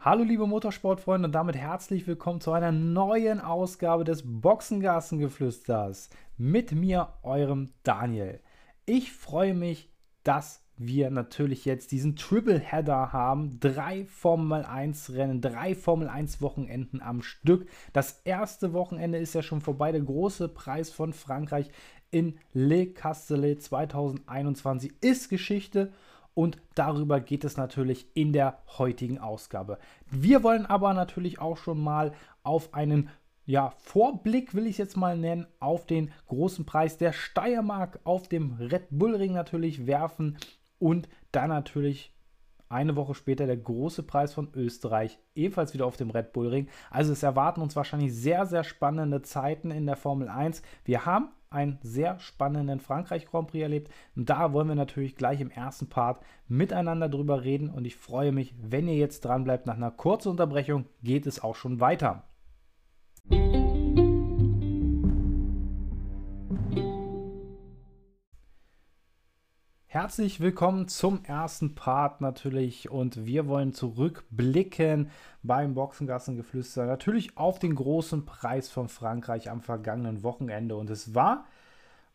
Hallo liebe Motorsportfreunde und damit herzlich willkommen zu einer neuen Ausgabe des Boxengassengeflüsters mit mir, eurem Daniel. Ich freue mich, dass wir natürlich jetzt diesen Triple Header haben. Drei Formel 1 Rennen, drei Formel 1 Wochenenden am Stück. Das erste Wochenende ist ja schon vorbei. Der große Preis von Frankreich in Le Castellet 2021 ist Geschichte und darüber geht es natürlich in der heutigen Ausgabe. Wir wollen aber natürlich auch schon mal auf einen ja, Vorblick, will ich es jetzt mal nennen, auf den großen Preis der Steiermark auf dem Red Bull Ring natürlich werfen und dann natürlich eine Woche später der große Preis von Österreich, ebenfalls wieder auf dem Red Bull Ring. Also es erwarten uns wahrscheinlich sehr, sehr spannende Zeiten in der Formel 1. Wir haben einen sehr spannenden Frankreich Grand Prix erlebt. Und da wollen wir natürlich gleich im ersten Part miteinander drüber reden. Und ich freue mich, wenn ihr jetzt dran bleibt. Nach einer kurzen Unterbrechung geht es auch schon weiter. Herzlich willkommen zum ersten Part natürlich und wir wollen zurückblicken beim Boxengassengeflüster. Natürlich auf den großen Preis von Frankreich am vergangenen Wochenende und es war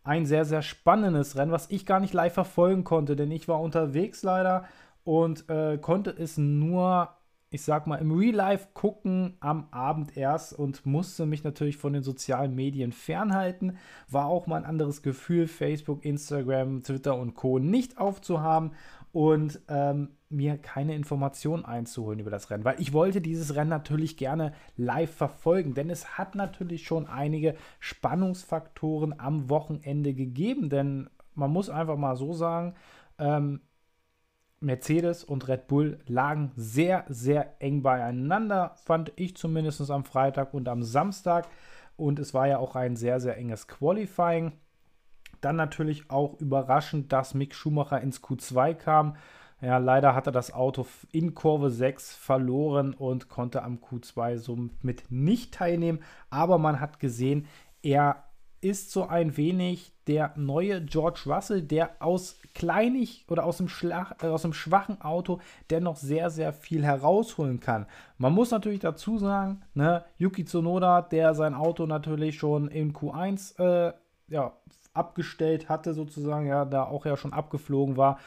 ein sehr, sehr spannendes Rennen, was ich gar nicht live verfolgen konnte, denn ich war unterwegs leider und äh, konnte es nur ich sag mal, im Real Life gucken am Abend erst und musste mich natürlich von den sozialen Medien fernhalten. War auch mal ein anderes Gefühl, Facebook, Instagram, Twitter und Co. nicht aufzuhaben und ähm, mir keine Informationen einzuholen über das Rennen, weil ich wollte dieses Rennen natürlich gerne live verfolgen, denn es hat natürlich schon einige Spannungsfaktoren am Wochenende gegeben, denn man muss einfach mal so sagen, ähm, Mercedes und Red Bull lagen sehr, sehr eng beieinander, fand ich zumindest am Freitag und am Samstag. Und es war ja auch ein sehr, sehr enges Qualifying. Dann natürlich auch überraschend, dass Mick Schumacher ins Q2 kam. Ja, leider hatte das Auto in Kurve 6 verloren und konnte am Q2 somit nicht teilnehmen. Aber man hat gesehen, er ist so ein wenig der neue George Russell, der aus kleinig oder aus dem, Schlag, äh, aus dem schwachen Auto dennoch sehr, sehr viel herausholen kann. Man muss natürlich dazu sagen, ne, Yuki Tsunoda, der sein Auto natürlich schon in Q1 äh, ja, abgestellt hatte, sozusagen, ja, da auch ja schon abgeflogen war.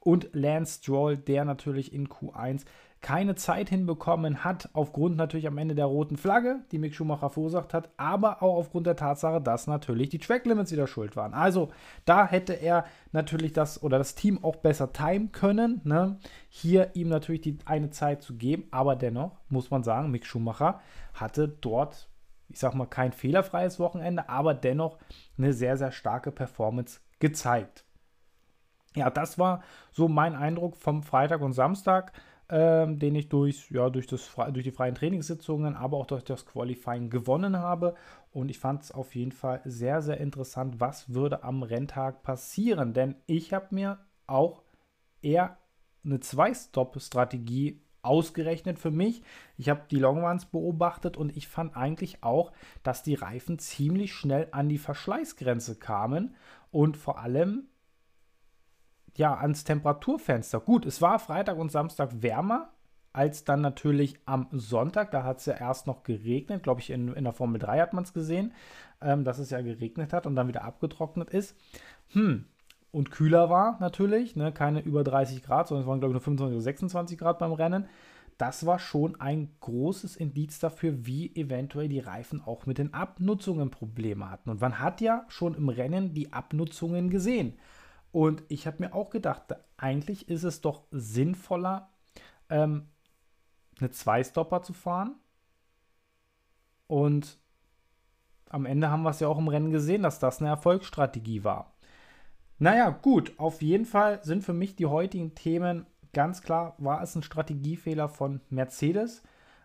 Und Lance Stroll, der natürlich in Q1 keine Zeit hinbekommen hat, aufgrund natürlich am Ende der roten Flagge, die Mick Schumacher verursacht hat, aber auch aufgrund der Tatsache, dass natürlich die Track Limits wieder schuld waren. Also da hätte er natürlich das oder das Team auch besser timen können, ne? hier ihm natürlich die eine Zeit zu geben, aber dennoch muss man sagen, Mick Schumacher hatte dort, ich sag mal, kein fehlerfreies Wochenende, aber dennoch eine sehr, sehr starke Performance gezeigt. Ja, das war so mein Eindruck vom Freitag und Samstag ähm, den ich durch, ja, durch, das, durch die freien Trainingssitzungen, aber auch durch das Qualifying gewonnen habe. Und ich fand es auf jeden Fall sehr, sehr interessant, was würde am Renntag passieren. Denn ich habe mir auch eher eine Zwei-Stop-Strategie ausgerechnet für mich. Ich habe die Longruns beobachtet und ich fand eigentlich auch, dass die Reifen ziemlich schnell an die Verschleißgrenze kamen und vor allem ja, ans Temperaturfenster. Gut, es war Freitag und Samstag wärmer als dann natürlich am Sonntag. Da hat es ja erst noch geregnet. Glaube ich, in, in der Formel 3 hat man es gesehen, ähm, dass es ja geregnet hat und dann wieder abgetrocknet ist. Hm. Und kühler war natürlich, ne? keine über 30 Grad, sondern es waren, glaube ich, nur 25 oder 26 Grad beim Rennen. Das war schon ein großes Indiz dafür, wie eventuell die Reifen auch mit den Abnutzungen Probleme hatten. Und man hat ja schon im Rennen die Abnutzungen gesehen. Und ich habe mir auch gedacht, eigentlich ist es doch sinnvoller, ähm, eine Zwei-Stopper zu fahren. Und am Ende haben wir es ja auch im Rennen gesehen, dass das eine Erfolgsstrategie war. Naja, gut, auf jeden Fall sind für mich die heutigen Themen ganz klar, war es ein Strategiefehler von Mercedes,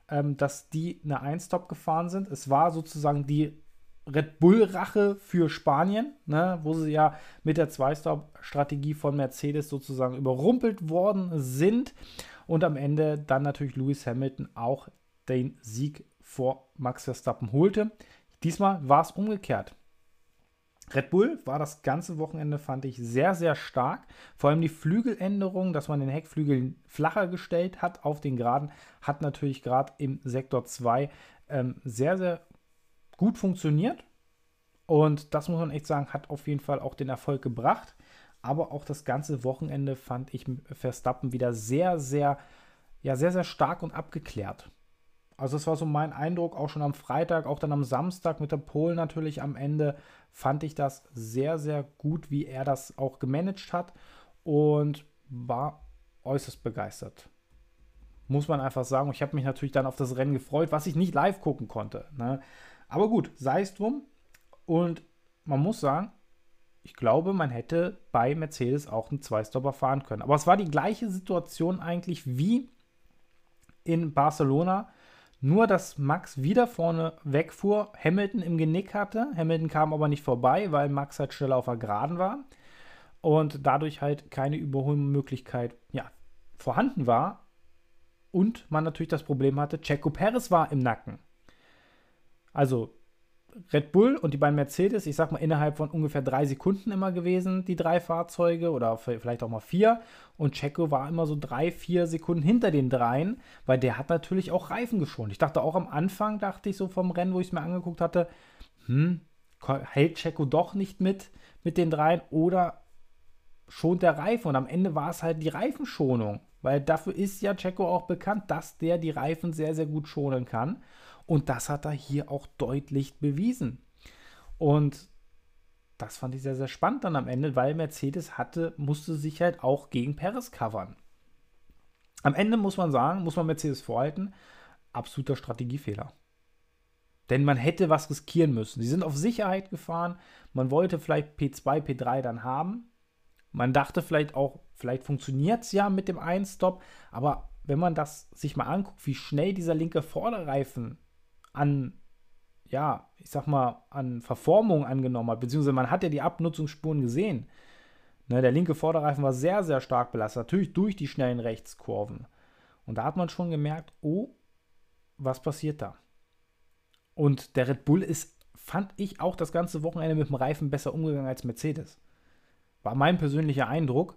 ähm, dass die eine Ein-Stop gefahren sind. Es war sozusagen die Red Bull-Rache für Spanien, ne, wo sie ja mit der Zwei-Stop-Strategie von Mercedes sozusagen überrumpelt worden sind. Und am Ende dann natürlich Lewis Hamilton auch den Sieg vor Max Verstappen holte. Diesmal war es umgekehrt. Red Bull war das ganze Wochenende, fand ich, sehr, sehr stark. Vor allem die Flügeländerung, dass man den Heckflügel flacher gestellt hat auf den Geraden, hat natürlich gerade im Sektor 2 ähm, sehr, sehr gut funktioniert. Und das muss man echt sagen, hat auf jeden Fall auch den Erfolg gebracht. Aber auch das ganze Wochenende fand ich Verstappen wieder sehr, sehr, ja, sehr, sehr stark und abgeklärt. Also das war so mein Eindruck, auch schon am Freitag, auch dann am Samstag mit der Pole natürlich am Ende, fand ich das sehr, sehr gut, wie er das auch gemanagt hat und war äußerst begeistert. Muss man einfach sagen. Ich habe mich natürlich dann auf das Rennen gefreut, was ich nicht live gucken konnte. Ne? Aber gut, sei es drum. Und man muss sagen, ich glaube, man hätte bei Mercedes auch einen Zweistopper fahren können. Aber es war die gleiche Situation eigentlich wie in Barcelona nur, dass Max wieder vorne wegfuhr, Hamilton im Genick hatte. Hamilton kam aber nicht vorbei, weil Max halt schneller auf der Geraden war. Und dadurch halt keine Überholmöglichkeit ja, vorhanden war. Und man natürlich das Problem hatte, Checo Perez war im Nacken. Also Red Bull und die beiden Mercedes, ich sag mal, innerhalb von ungefähr drei Sekunden immer gewesen, die drei Fahrzeuge oder vielleicht auch mal vier. Und Checo war immer so drei, vier Sekunden hinter den dreien, weil der hat natürlich auch Reifen geschont. Ich dachte auch am Anfang, dachte ich so vom Rennen, wo ich es mir angeguckt hatte, hm, hält Checo doch nicht mit mit den dreien oder schont der Reifen. Und am Ende war es halt die Reifenschonung, weil dafür ist ja Checo auch bekannt, dass der die Reifen sehr, sehr gut schonen kann. Und das hat er hier auch deutlich bewiesen. Und das fand ich sehr, sehr spannend dann am Ende, weil Mercedes hatte, musste sich halt auch gegen Perez covern. Am Ende muss man sagen, muss man Mercedes vorhalten, absoluter Strategiefehler. Denn man hätte was riskieren müssen. Sie sind auf Sicherheit gefahren. Man wollte vielleicht P2, P3 dann haben. Man dachte vielleicht auch, vielleicht funktioniert es ja mit dem Einstop. Aber wenn man das sich mal anguckt, wie schnell dieser linke Vorderreifen an, ja, ich sag mal, an Verformung angenommen hat, beziehungsweise man hat ja die Abnutzungsspuren gesehen. Ne, der linke Vorderreifen war sehr, sehr stark belastet, natürlich durch die schnellen Rechtskurven. Und da hat man schon gemerkt, oh, was passiert da? Und der Red Bull ist, fand ich, auch das ganze Wochenende mit dem Reifen besser umgegangen als Mercedes. War mein persönlicher Eindruck.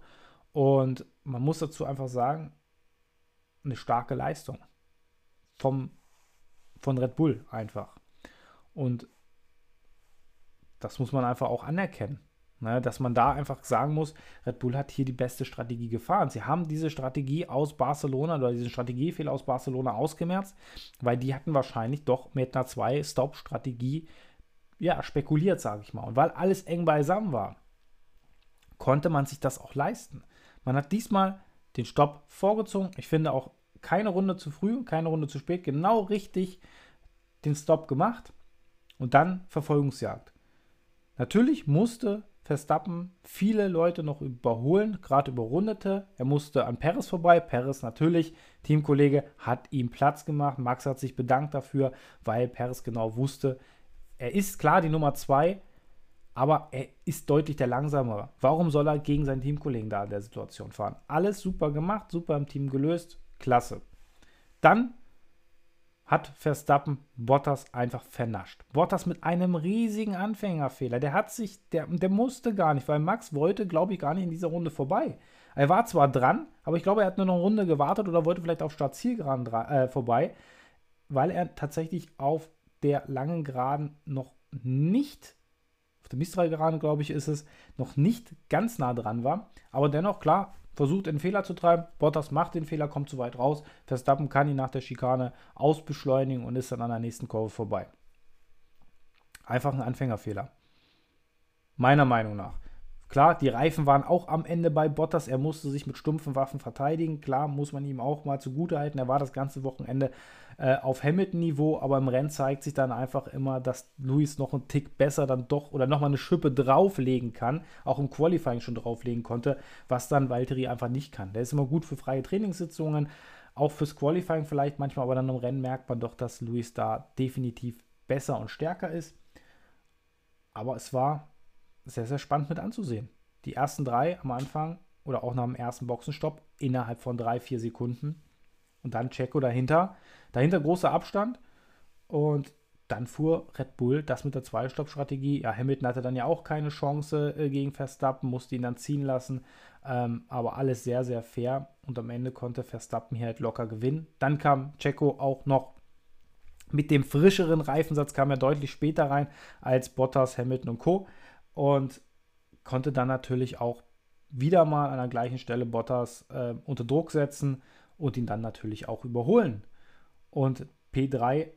Und man muss dazu einfach sagen, eine starke Leistung vom von Red Bull einfach. Und das muss man einfach auch anerkennen. Ne, dass man da einfach sagen muss, Red Bull hat hier die beste Strategie gefahren. Sie haben diese Strategie aus Barcelona oder diesen Strategiefehler aus Barcelona ausgemerzt, weil die hatten wahrscheinlich doch mit einer Zwei-Stop-Strategie ja, spekuliert, sage ich mal. Und weil alles eng beisammen war, konnte man sich das auch leisten. Man hat diesmal den Stopp vorgezogen. Ich finde auch keine Runde zu früh, keine Runde zu spät, genau richtig den Stop gemacht und dann Verfolgungsjagd. Natürlich musste Verstappen viele Leute noch überholen, gerade überrundete. Er musste an Perez vorbei. Perez natürlich, Teamkollege, hat ihm Platz gemacht. Max hat sich bedankt dafür, weil Perez genau wusste, er ist klar die Nummer zwei, aber er ist deutlich der Langsamere. Warum soll er gegen seinen Teamkollegen da in der Situation fahren? Alles super gemacht, super im Team gelöst. Klasse. Dann hat Verstappen Bottas einfach vernascht. Bottas mit einem riesigen Anfängerfehler. Der hat sich, der, der musste gar nicht, weil Max wollte, glaube ich, gar nicht in dieser Runde vorbei. Er war zwar dran, aber ich glaube, er hat nur noch eine Runde gewartet oder wollte vielleicht auf Startzielgeraden äh, vorbei, weil er tatsächlich auf der langen Geraden noch nicht, auf der Mistral-Geraden, glaube ich, ist es, noch nicht ganz nah dran war. Aber dennoch, klar, versucht einen Fehler zu treiben. Bottas macht den Fehler, kommt zu weit raus. Verstappen kann ihn nach der Schikane ausbeschleunigen und ist dann an der nächsten Kurve vorbei. Einfach ein Anfängerfehler. Meiner Meinung nach. Klar, die Reifen waren auch am Ende bei Bottas. Er musste sich mit stumpfen Waffen verteidigen. Klar, muss man ihm auch mal zugutehalten. Er war das ganze Wochenende äh, auf Hamilton-Niveau, aber im Rennen zeigt sich dann einfach immer, dass Luis noch einen Tick besser dann doch oder nochmal eine Schippe drauflegen kann. Auch im Qualifying schon drauflegen konnte, was dann Valtteri einfach nicht kann. Der ist immer gut für freie Trainingssitzungen, auch fürs Qualifying vielleicht manchmal, aber dann im Rennen merkt man doch, dass Luis da definitiv besser und stärker ist. Aber es war sehr, sehr spannend mit anzusehen. Die ersten drei am Anfang oder auch nach dem ersten Boxenstopp innerhalb von drei, vier Sekunden. Und dann Checo dahinter. Dahinter großer Abstand. Und dann fuhr Red Bull das mit der Zwei-Stopp-Strategie. Ja, Hamilton hatte dann ja auch keine Chance äh, gegen Verstappen, musste ihn dann ziehen lassen. Ähm, aber alles sehr, sehr fair. Und am Ende konnte Verstappen hier halt locker gewinnen. Dann kam Checo auch noch mit dem frischeren Reifensatz, kam er deutlich später rein als Bottas, Hamilton und Co. Und konnte dann natürlich auch wieder mal an der gleichen Stelle Bottas äh, unter Druck setzen und ihn dann natürlich auch überholen. Und P3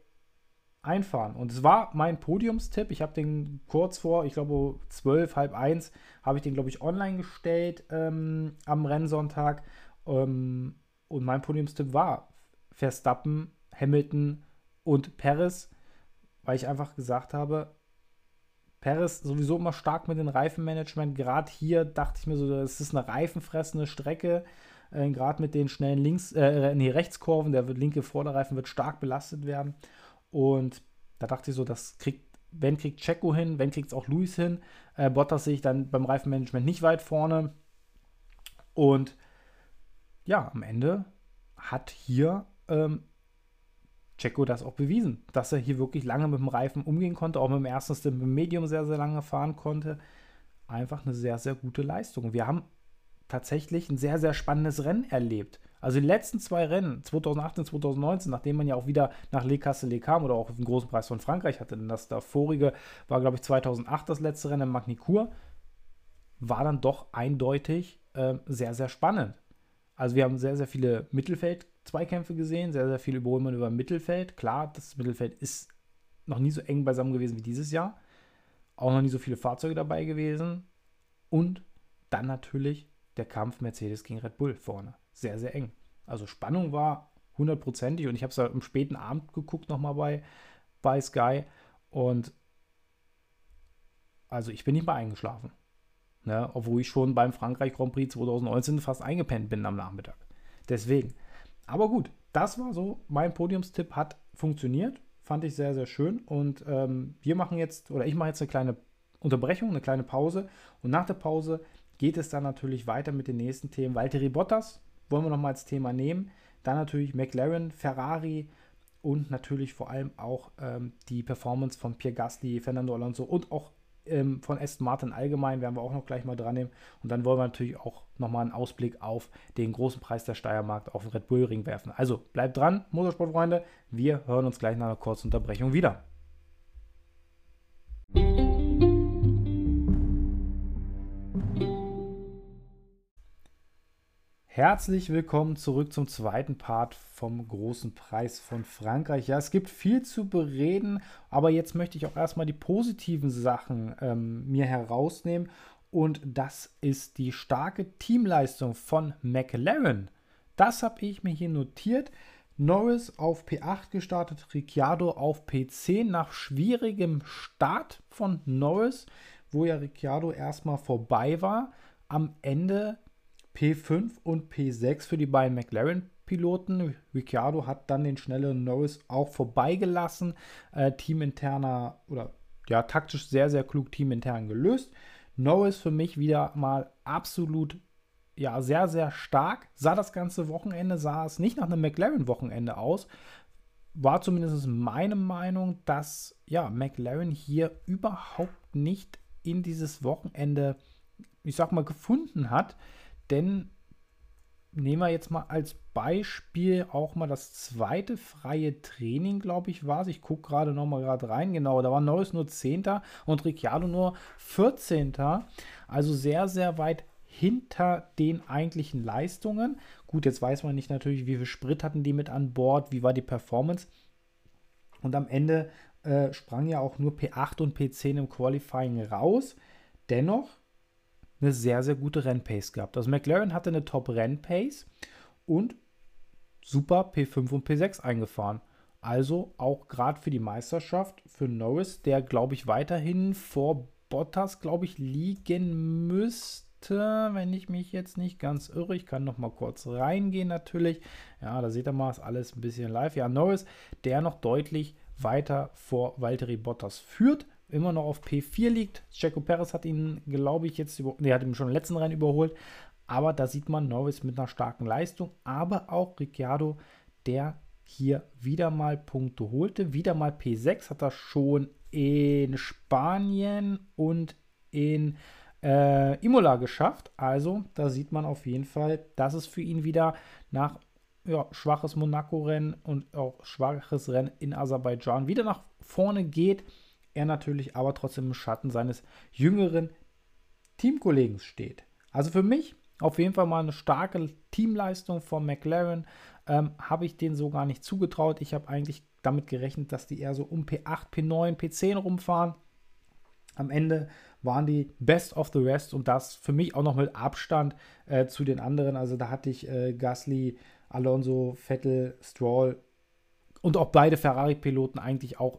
einfahren. Und es war mein Podiumstipp. Ich habe den kurz vor, ich glaube, 12, halb eins, habe ich den, glaube ich, online gestellt ähm, am Rennsonntag. Ähm, und mein Podiumstipp war Verstappen, Hamilton und Perez, weil ich einfach gesagt habe, Perez sowieso immer stark mit dem Reifenmanagement. Gerade hier dachte ich mir so, es ist eine reifenfressende Strecke. Äh, Gerade mit den schnellen Links, äh, nee, Rechtskurven, der wird, linke Vorderreifen wird stark belastet werden. Und da dachte ich so, das kriegt, wenn kriegt Checo hin, wenn kriegt es auch Luis hin. Äh, Bottas sehe ich dann beim Reifenmanagement nicht weit vorne. Und ja, am Ende hat hier ähm, Checo das auch bewiesen, dass er hier wirklich lange mit dem Reifen umgehen konnte, auch mit dem ersten Stint mit dem Medium sehr, sehr lange fahren konnte. Einfach eine sehr, sehr gute Leistung. Wir haben tatsächlich ein sehr, sehr spannendes Rennen erlebt. Also die letzten zwei Rennen, 2018, 2019, nachdem man ja auch wieder nach Le Castellet kam oder auch den großen Preis von Frankreich hatte, denn das davorige war, glaube ich, 2008 das letzte Rennen in Magny-Cours, war dann doch eindeutig äh, sehr, sehr spannend. Also wir haben sehr, sehr viele Mittelfeld-Zweikämpfe gesehen, sehr, sehr viel Überholmann über Mittelfeld. Klar, das Mittelfeld ist noch nie so eng beisammen gewesen wie dieses Jahr. Auch noch nie so viele Fahrzeuge dabei gewesen. Und dann natürlich der Kampf Mercedes gegen Red Bull vorne sehr, sehr eng. Also Spannung war hundertprozentig und ich habe es am späten Abend geguckt nochmal bei, bei Sky und also ich bin nicht mal eingeschlafen. Ne? Obwohl ich schon beim Frankreich Grand Prix 2019 fast eingepennt bin am Nachmittag. Deswegen. Aber gut, das war so. Mein Podiumstipp hat funktioniert. Fand ich sehr, sehr schön. Und ähm, wir machen jetzt, oder ich mache jetzt eine kleine Unterbrechung, eine kleine Pause. Und nach der Pause geht es dann natürlich weiter mit den nächsten Themen. Valtteri Bottas wollen wir nochmal als Thema nehmen. Dann natürlich McLaren, Ferrari und natürlich vor allem auch ähm, die Performance von Pierre Gasly, Fernando Alonso und auch ähm, von Aston Martin allgemein werden wir auch noch gleich mal dran nehmen. Und dann wollen wir natürlich auch nochmal einen Ausblick auf den großen Preis der Steiermarkt auf den Red Bull Ring werfen. Also bleibt dran, Motorsportfreunde. Wir hören uns gleich nach einer kurzen Unterbrechung wieder. Herzlich willkommen zurück zum zweiten Part vom großen Preis von Frankreich. Ja, es gibt viel zu bereden, aber jetzt möchte ich auch erstmal die positiven Sachen ähm, mir herausnehmen. Und das ist die starke Teamleistung von McLaren. Das habe ich mir hier notiert. Norris auf P8 gestartet, Ricciardo auf P10 nach schwierigem Start von Norris, wo ja Ricciardo erstmal vorbei war. Am Ende P5 und P6 für die beiden McLaren-Piloten. Ricciardo hat dann den schnelleren Norris auch vorbeigelassen. Äh, teaminterner oder ja, taktisch sehr, sehr klug teamintern gelöst. Norris für mich wieder mal absolut ja, sehr, sehr stark. Sah das ganze Wochenende, sah es nicht nach einem McLaren-Wochenende aus. War zumindest meine Meinung, dass ja, McLaren hier überhaupt nicht in dieses Wochenende, ich sag mal, gefunden hat. Denn nehmen wir jetzt mal als Beispiel auch mal das zweite freie Training, glaube ich, war es. Ich gucke gerade noch mal gerade rein. Genau, da war Neues nur 10. und Ricciardo nur 14. Also sehr, sehr weit hinter den eigentlichen Leistungen. Gut, jetzt weiß man nicht natürlich, wie viel Sprit hatten die mit an Bord, wie war die Performance. Und am Ende äh, sprang ja auch nur P8 und P10 im Qualifying raus. Dennoch eine sehr, sehr gute Rennpace gehabt. Also McLaren hatte eine Top-Rennpace und super P5 und P6 eingefahren. Also auch gerade für die Meisterschaft für Norris, der glaube ich weiterhin vor Bottas, glaube ich, liegen müsste, wenn ich mich jetzt nicht ganz irre. Ich kann noch mal kurz reingehen natürlich. Ja, da seht ihr mal, ist alles ein bisschen live. Ja, Norris, der noch deutlich weiter vor Valtteri Bottas führt immer noch auf P4 liegt. Checo Perez hat ihn, glaube ich, jetzt über, nee, hat ihn schon im letzten Rennen überholt. Aber da sieht man Norris mit einer starken Leistung, aber auch Ricciardo, der hier wieder mal Punkte holte. Wieder mal P6 hat er schon in Spanien und in äh, Imola geschafft. Also da sieht man auf jeden Fall, dass es für ihn wieder nach ja, schwaches Monaco-Rennen und auch schwaches Rennen in Aserbaidschan wieder nach vorne geht. Er natürlich aber trotzdem im Schatten seines jüngeren Teamkollegen steht. Also für mich auf jeden Fall mal eine starke Teamleistung von McLaren. Ähm, habe ich denen so gar nicht zugetraut. Ich habe eigentlich damit gerechnet, dass die eher so um P8, P9, P10 rumfahren. Am Ende waren die Best of the Rest und das für mich auch noch mit Abstand äh, zu den anderen. Also da hatte ich äh, Gasly, Alonso, Vettel, Stroll und auch beide Ferrari-Piloten eigentlich auch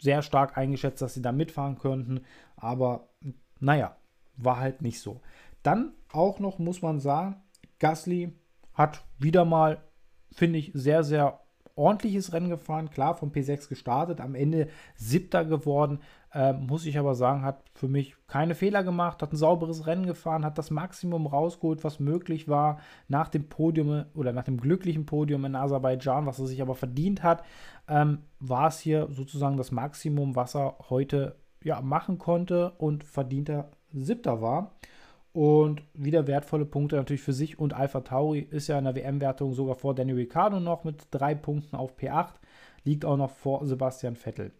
sehr stark eingeschätzt, dass sie da mitfahren könnten. Aber naja, war halt nicht so. Dann auch noch muss man sagen, Gasly hat wieder mal, finde ich, sehr, sehr ordentliches Rennen gefahren. Klar, vom P6 gestartet, am Ende siebter geworden. Äh, muss ich aber sagen, hat für mich keine Fehler gemacht, hat ein sauberes Rennen gefahren, hat das Maximum rausgeholt, was möglich war nach dem Podium oder nach dem glücklichen Podium in Aserbaidschan, was er sich aber verdient hat, ähm, war es hier sozusagen das Maximum, was er heute ja, machen konnte und verdienter Siebter war. Und wieder wertvolle Punkte natürlich für sich und Alpha Tauri ist ja in der WM-Wertung sogar vor Danny Ricciardo noch mit drei Punkten auf P8, liegt auch noch vor Sebastian Vettel.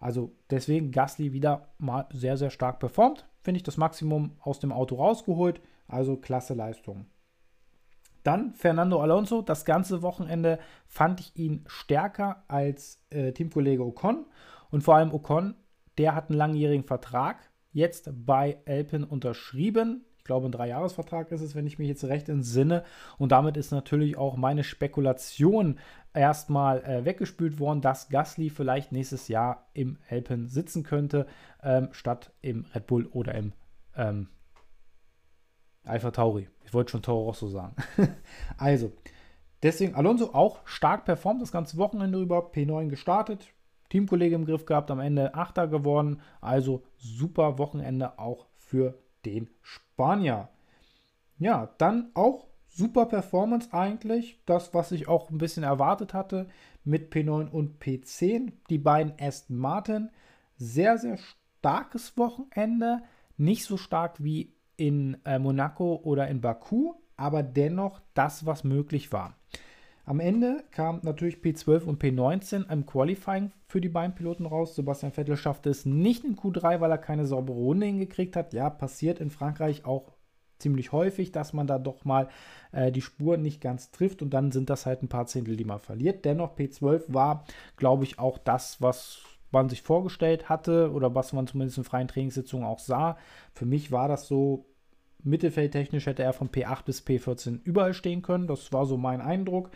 Also deswegen Gasly wieder mal sehr, sehr stark performt. Finde ich das Maximum aus dem Auto rausgeholt. Also klasse Leistung. Dann Fernando Alonso. Das ganze Wochenende fand ich ihn stärker als äh, Teamkollege Ocon. Und vor allem Ocon, der hat einen langjährigen Vertrag jetzt bei Alpine unterschrieben. Ich glaube, ein Dreijahresvertrag ist es, wenn ich mich jetzt recht entsinne. Und damit ist natürlich auch meine Spekulation erstmal äh, weggespült worden, dass Gasly vielleicht nächstes Jahr im Alpen sitzen könnte, ähm, statt im Red Bull oder im ähm, Alpha Tauri. Ich wollte schon Toro Rosso sagen. also, deswegen Alonso auch stark performt das ganze Wochenende über, P9 gestartet, Teamkollege im Griff gehabt, am Ende Achter geworden. Also super Wochenende auch für den Spanier. Ja, dann auch super Performance eigentlich. Das, was ich auch ein bisschen erwartet hatte mit P9 und P10. Die beiden Aston Martin. Sehr, sehr starkes Wochenende. Nicht so stark wie in äh, Monaco oder in Baku, aber dennoch das, was möglich war. Am Ende kam natürlich P12 und P19 im Qualifying für die beiden Piloten raus. Sebastian Vettel schaffte es nicht in Q3, weil er keine saubere Runde hingekriegt hat. Ja, passiert in Frankreich auch ziemlich häufig, dass man da doch mal äh, die Spuren nicht ganz trifft und dann sind das halt ein paar Zehntel, die man verliert. Dennoch P12 war, glaube ich, auch das, was man sich vorgestellt hatte oder was man zumindest in freien Trainingssitzungen auch sah. Für mich war das so Mittelfeldtechnisch hätte er von P8 bis P14 überall stehen können. Das war so mein Eindruck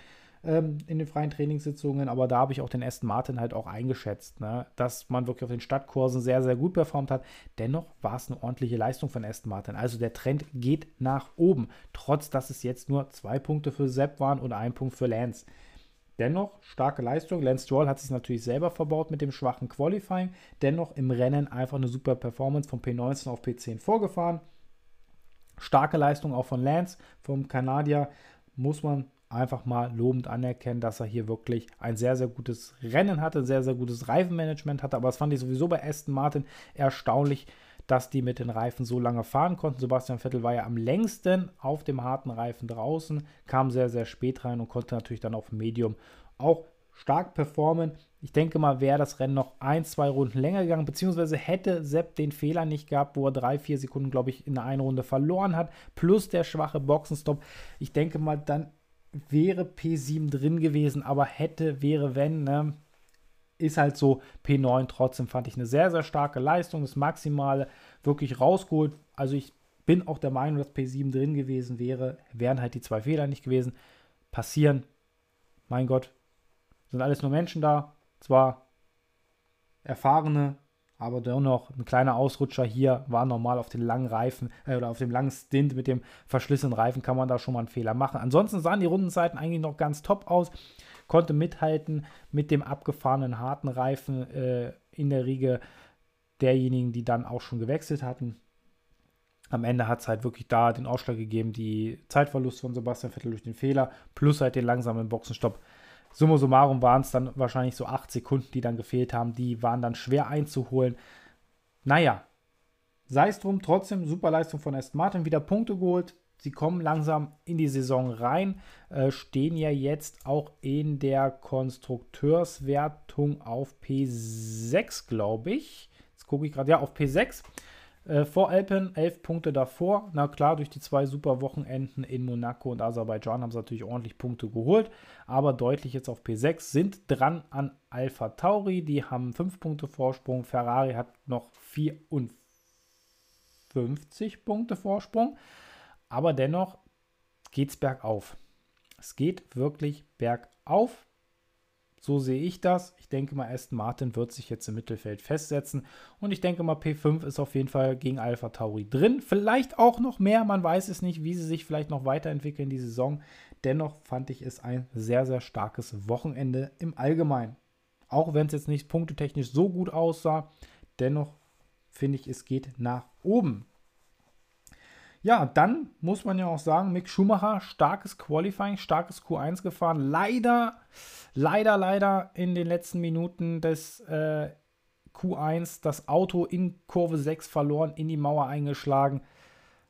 ähm, in den freien Trainingssitzungen. Aber da habe ich auch den Aston Martin halt auch eingeschätzt, ne? dass man wirklich auf den Stadtkursen sehr, sehr gut performt hat. Dennoch war es eine ordentliche Leistung von Aston Martin. Also der Trend geht nach oben, trotz dass es jetzt nur zwei Punkte für Sepp waren und ein Punkt für Lance. Dennoch starke Leistung. Lance Stroll hat sich natürlich selber verbaut mit dem schwachen Qualifying. Dennoch im Rennen einfach eine super Performance von P19 auf P10 vorgefahren. Starke Leistung auch von Lance, vom Kanadier, muss man einfach mal lobend anerkennen, dass er hier wirklich ein sehr, sehr gutes Rennen hatte, sehr, sehr gutes Reifenmanagement hatte. Aber das fand ich sowieso bei Aston Martin erstaunlich, dass die mit den Reifen so lange fahren konnten. Sebastian Vettel war ja am längsten auf dem harten Reifen draußen, kam sehr, sehr spät rein und konnte natürlich dann auf Medium auch stark performen. Ich denke mal, wäre das Rennen noch ein, zwei Runden länger gegangen, beziehungsweise hätte Sepp den Fehler nicht gehabt, wo er drei, vier Sekunden, glaube ich, in der einen Runde verloren hat, plus der schwache Boxenstopp. Ich denke mal, dann wäre P7 drin gewesen, aber hätte, wäre, wenn, ne? Ist halt so, P9 trotzdem fand ich eine sehr, sehr starke Leistung, das Maximale wirklich rausgeholt. Also ich bin auch der Meinung, dass P7 drin gewesen wäre, wären halt die zwei Fehler nicht gewesen. Passieren, mein Gott, sind alles nur Menschen da, zwar erfahrene, aber dennoch ein kleiner Ausrutscher hier war normal auf den langen Reifen äh, oder auf dem langen Stint mit dem verschlissenen Reifen kann man da schon mal einen Fehler machen. Ansonsten sahen die Rundenzeiten eigentlich noch ganz top aus, konnte mithalten mit dem abgefahrenen harten Reifen äh, in der Riege derjenigen, die dann auch schon gewechselt hatten. Am Ende hat es halt wirklich da den Ausschlag gegeben, die Zeitverlust von Sebastian Vettel durch den Fehler plus halt den langsamen Boxenstopp summa summarum waren es dann wahrscheinlich so acht Sekunden, die dann gefehlt haben. Die waren dann schwer einzuholen. Naja, sei es drum, trotzdem super Leistung von Aston Martin, wieder Punkte geholt. Sie kommen langsam in die Saison rein, äh, stehen ja jetzt auch in der Konstrukteurswertung auf P6, glaube ich. Jetzt gucke ich gerade, ja, auf P6. Äh, vor Alpen elf Punkte davor. Na klar, durch die zwei super Wochenenden in Monaco und Aserbaidschan haben sie natürlich ordentlich Punkte geholt, aber deutlich jetzt auf P6, sind dran an Alpha Tauri. Die haben fünf Punkte Vorsprung. Ferrari hat noch 54 Punkte Vorsprung, aber dennoch geht es bergauf. Es geht wirklich bergauf. So sehe ich das. Ich denke mal, Aston Martin wird sich jetzt im Mittelfeld festsetzen. Und ich denke mal, P5 ist auf jeden Fall gegen Alpha Tauri drin. Vielleicht auch noch mehr. Man weiß es nicht, wie sie sich vielleicht noch weiterentwickeln die Saison. Dennoch fand ich es ein sehr, sehr starkes Wochenende im Allgemeinen. Auch wenn es jetzt nicht punktetechnisch so gut aussah. Dennoch finde ich, es geht nach oben. Ja, dann muss man ja auch sagen, Mick Schumacher, starkes Qualifying, starkes Q1 gefahren. Leider, leider, leider in den letzten Minuten des äh, Q1 das Auto in Kurve 6 verloren, in die Mauer eingeschlagen.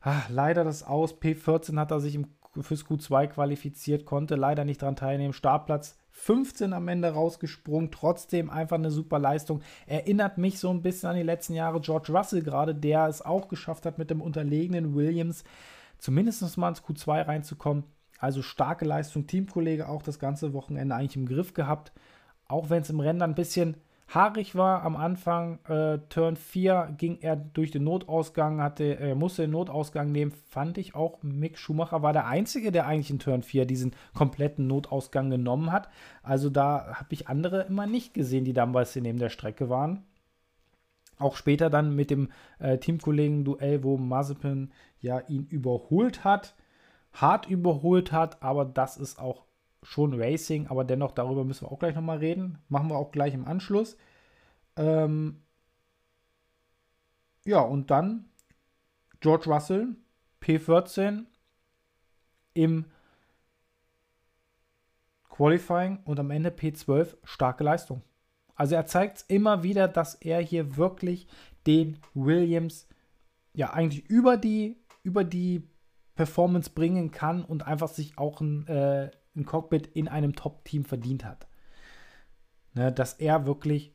Ach, leider das Aus. P14 hat er sich im, fürs Q2 qualifiziert, konnte leider nicht daran teilnehmen. Startplatz 15 am Ende rausgesprungen, trotzdem einfach eine super Leistung. Erinnert mich so ein bisschen an die letzten Jahre George Russell gerade, der es auch geschafft hat, mit dem unterlegenen Williams zumindest mal ins Q2 reinzukommen. Also starke Leistung, Teamkollege auch das ganze Wochenende eigentlich im Griff gehabt. Auch wenn es im Rennen dann ein bisschen haarig war am Anfang. Äh, Turn 4 ging er durch den Notausgang, hatte, er musste den Notausgang nehmen. Fand ich auch, Mick Schumacher war der Einzige, der eigentlich in Turn 4 diesen kompletten Notausgang genommen hat. Also da habe ich andere immer nicht gesehen, die damals neben der Strecke waren. Auch später dann mit dem äh, Teamkollegen-Duell, wo Mazepin ja ihn überholt hat, hart überholt hat, aber das ist auch schon Racing, aber dennoch darüber müssen wir auch gleich nochmal reden. Machen wir auch gleich im Anschluss. Ähm ja, und dann George Russell, P14 im Qualifying und am Ende P12 starke Leistung. Also er zeigt immer wieder, dass er hier wirklich den Williams ja eigentlich über die, über die Performance bringen kann und einfach sich auch ein äh, ein Cockpit in einem Top-Team verdient hat. Ne, dass er wirklich,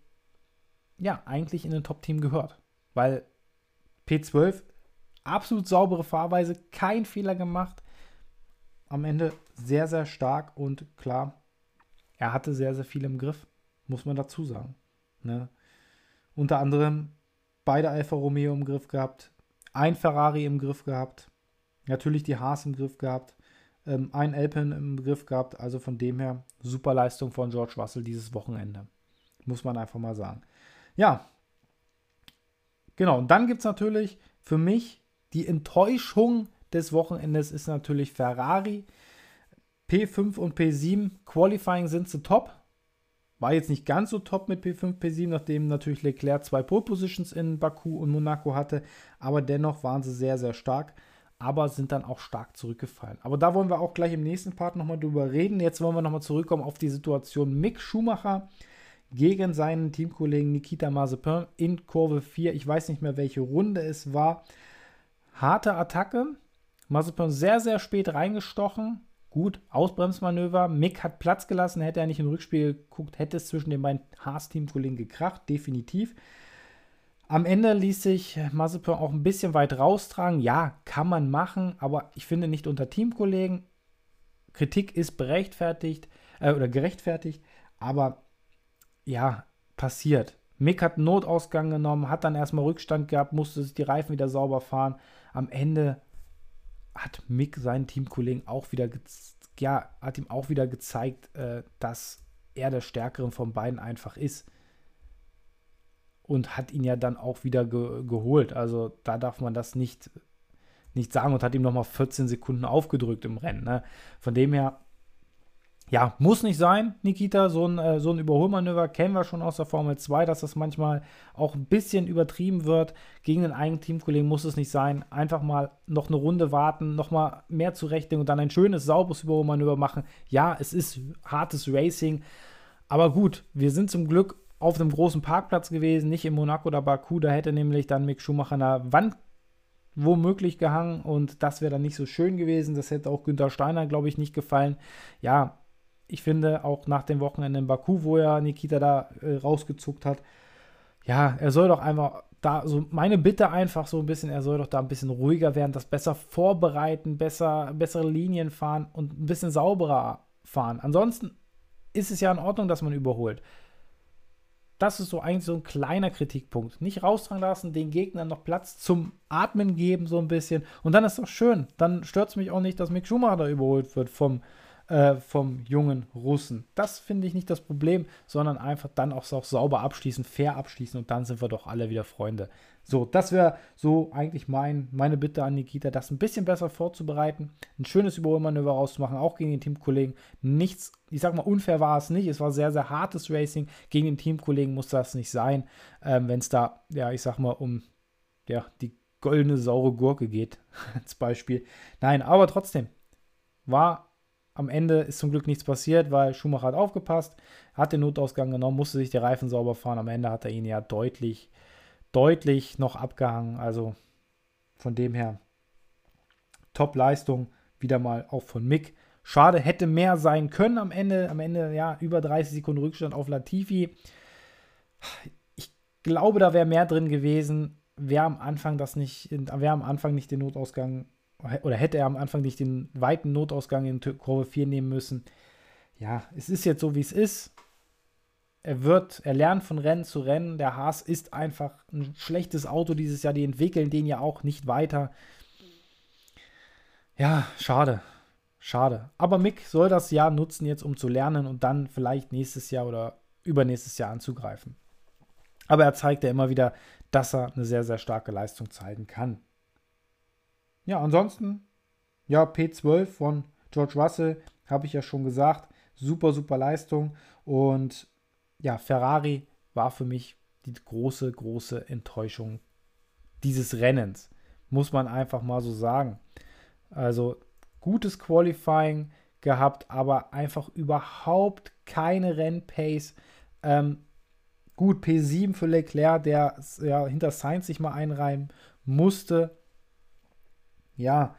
ja, eigentlich in ein Top-Team gehört. Weil P12, absolut saubere Fahrweise, kein Fehler gemacht. Am Ende sehr, sehr stark und klar, er hatte sehr, sehr viel im Griff, muss man dazu sagen. Ne? Unter anderem beide Alfa Romeo im Griff gehabt, ein Ferrari im Griff gehabt, natürlich die Haas im Griff gehabt ähm, ein Alpine im Griff gehabt. Also von dem her super Leistung von George Russell dieses Wochenende. Muss man einfach mal sagen. Ja, genau. Und dann gibt es natürlich für mich die Enttäuschung des Wochenendes ist natürlich Ferrari. P5 und P7 Qualifying sind sie top. War jetzt nicht ganz so top mit P5, P7, nachdem natürlich Leclerc zwei Pole Positions in Baku und Monaco hatte. Aber dennoch waren sie sehr, sehr stark aber sind dann auch stark zurückgefallen. Aber da wollen wir auch gleich im nächsten Part nochmal drüber reden. Jetzt wollen wir nochmal zurückkommen auf die Situation Mick Schumacher gegen seinen Teamkollegen Nikita Mazepin in Kurve 4. Ich weiß nicht mehr, welche Runde es war. Harte Attacke. Mazepin sehr, sehr spät reingestochen. Gut, Ausbremsmanöver. Mick hat Platz gelassen. Hätte er nicht im Rückspiel geguckt, hätte es zwischen den beiden Haas-Teamkollegen gekracht. Definitiv. Am Ende ließ sich Mazepin auch ein bisschen weit raustragen. Ja, kann man machen, aber ich finde nicht unter Teamkollegen. Kritik ist berechtfertigt äh, oder gerechtfertigt, aber ja, passiert. Mick hat einen Notausgang genommen, hat dann erstmal Rückstand gehabt, musste sich die Reifen wieder sauber fahren. Am Ende hat Mick seinen Teamkollegen auch wieder, ja, hat ihm auch wieder gezeigt, äh, dass er der Stärkere von beiden einfach ist und hat ihn ja dann auch wieder ge geholt. Also da darf man das nicht, nicht sagen und hat ihm nochmal 14 Sekunden aufgedrückt im Rennen. Ne? Von dem her, ja, muss nicht sein, Nikita. So ein, äh, so ein Überholmanöver kennen wir schon aus der Formel 2, dass das manchmal auch ein bisschen übertrieben wird. Gegen den eigenen Teamkollegen muss es nicht sein. Einfach mal noch eine Runde warten, noch mal mehr zurechtlegen und dann ein schönes, sauberes Überholmanöver machen. Ja, es ist hartes Racing. Aber gut, wir sind zum Glück auf einem großen Parkplatz gewesen, nicht in Monaco oder Baku. Da hätte nämlich dann Mick Schumacher an der Wand womöglich gehangen und das wäre dann nicht so schön gewesen. Das hätte auch Günther Steiner, glaube ich, nicht gefallen. Ja, ich finde, auch nach dem Wochenende in Baku, wo er Nikita da äh, rausgezuckt hat, ja, er soll doch einfach da, so meine Bitte einfach so ein bisschen, er soll doch da ein bisschen ruhiger werden, das besser vorbereiten, besser, bessere Linien fahren und ein bisschen sauberer fahren. Ansonsten ist es ja in Ordnung, dass man überholt. Das ist so eigentlich so ein kleiner Kritikpunkt. Nicht raustragen lassen, den Gegnern noch Platz zum Atmen geben, so ein bisschen. Und dann ist doch schön. Dann stört es mich auch nicht, dass Mick Schumacher da überholt wird vom, äh, vom jungen Russen. Das finde ich nicht das Problem, sondern einfach dann auch, auch sauber abschließen, fair abschließen und dann sind wir doch alle wieder Freunde. So, das wäre so eigentlich mein, meine Bitte an Nikita, das ein bisschen besser vorzubereiten, ein schönes Überholmanöver rauszumachen, auch gegen den Teamkollegen. Nichts, ich sag mal, unfair war es nicht. Es war sehr, sehr hartes Racing. Gegen den Teamkollegen muss das nicht sein, ähm, wenn es da, ja, ich sag mal, um ja, die goldene saure Gurke geht, als Beispiel. Nein, aber trotzdem war am Ende ist zum Glück nichts passiert, weil Schumacher hat aufgepasst, hat den Notausgang genommen, musste sich die Reifen sauber fahren. Am Ende hat er ihn ja deutlich, deutlich noch abgehangen. Also von dem her Top-Leistung wieder mal auch von Mick. Schade, hätte mehr sein können am Ende. Am Ende, ja, über 30 Sekunden Rückstand auf Latifi. Ich glaube, da wäre mehr drin gewesen. Wer am Anfang das nicht, wer am Anfang nicht den Notausgang oder hätte er am Anfang nicht den weiten Notausgang in Kurve 4 nehmen müssen. Ja, es ist jetzt so, wie es ist. Er wird, er lernt von Rennen zu Rennen. Der Haas ist einfach ein schlechtes Auto dieses Jahr. Die entwickeln den ja auch nicht weiter. Ja, schade. Schade. Aber Mick soll das Jahr nutzen jetzt, um zu lernen und dann vielleicht nächstes Jahr oder übernächstes Jahr anzugreifen. Aber er zeigt ja immer wieder, dass er eine sehr, sehr starke Leistung zeigen kann. Ja, ansonsten, ja, P12 von George Russell, habe ich ja schon gesagt. Super, super Leistung. Und ja, Ferrari war für mich die große, große Enttäuschung dieses Rennens. Muss man einfach mal so sagen. Also gutes Qualifying gehabt, aber einfach überhaupt keine Rennpace. Ähm, gut, P7 für Leclerc, der ja, hinter Sainz sich mal einreihen musste ja,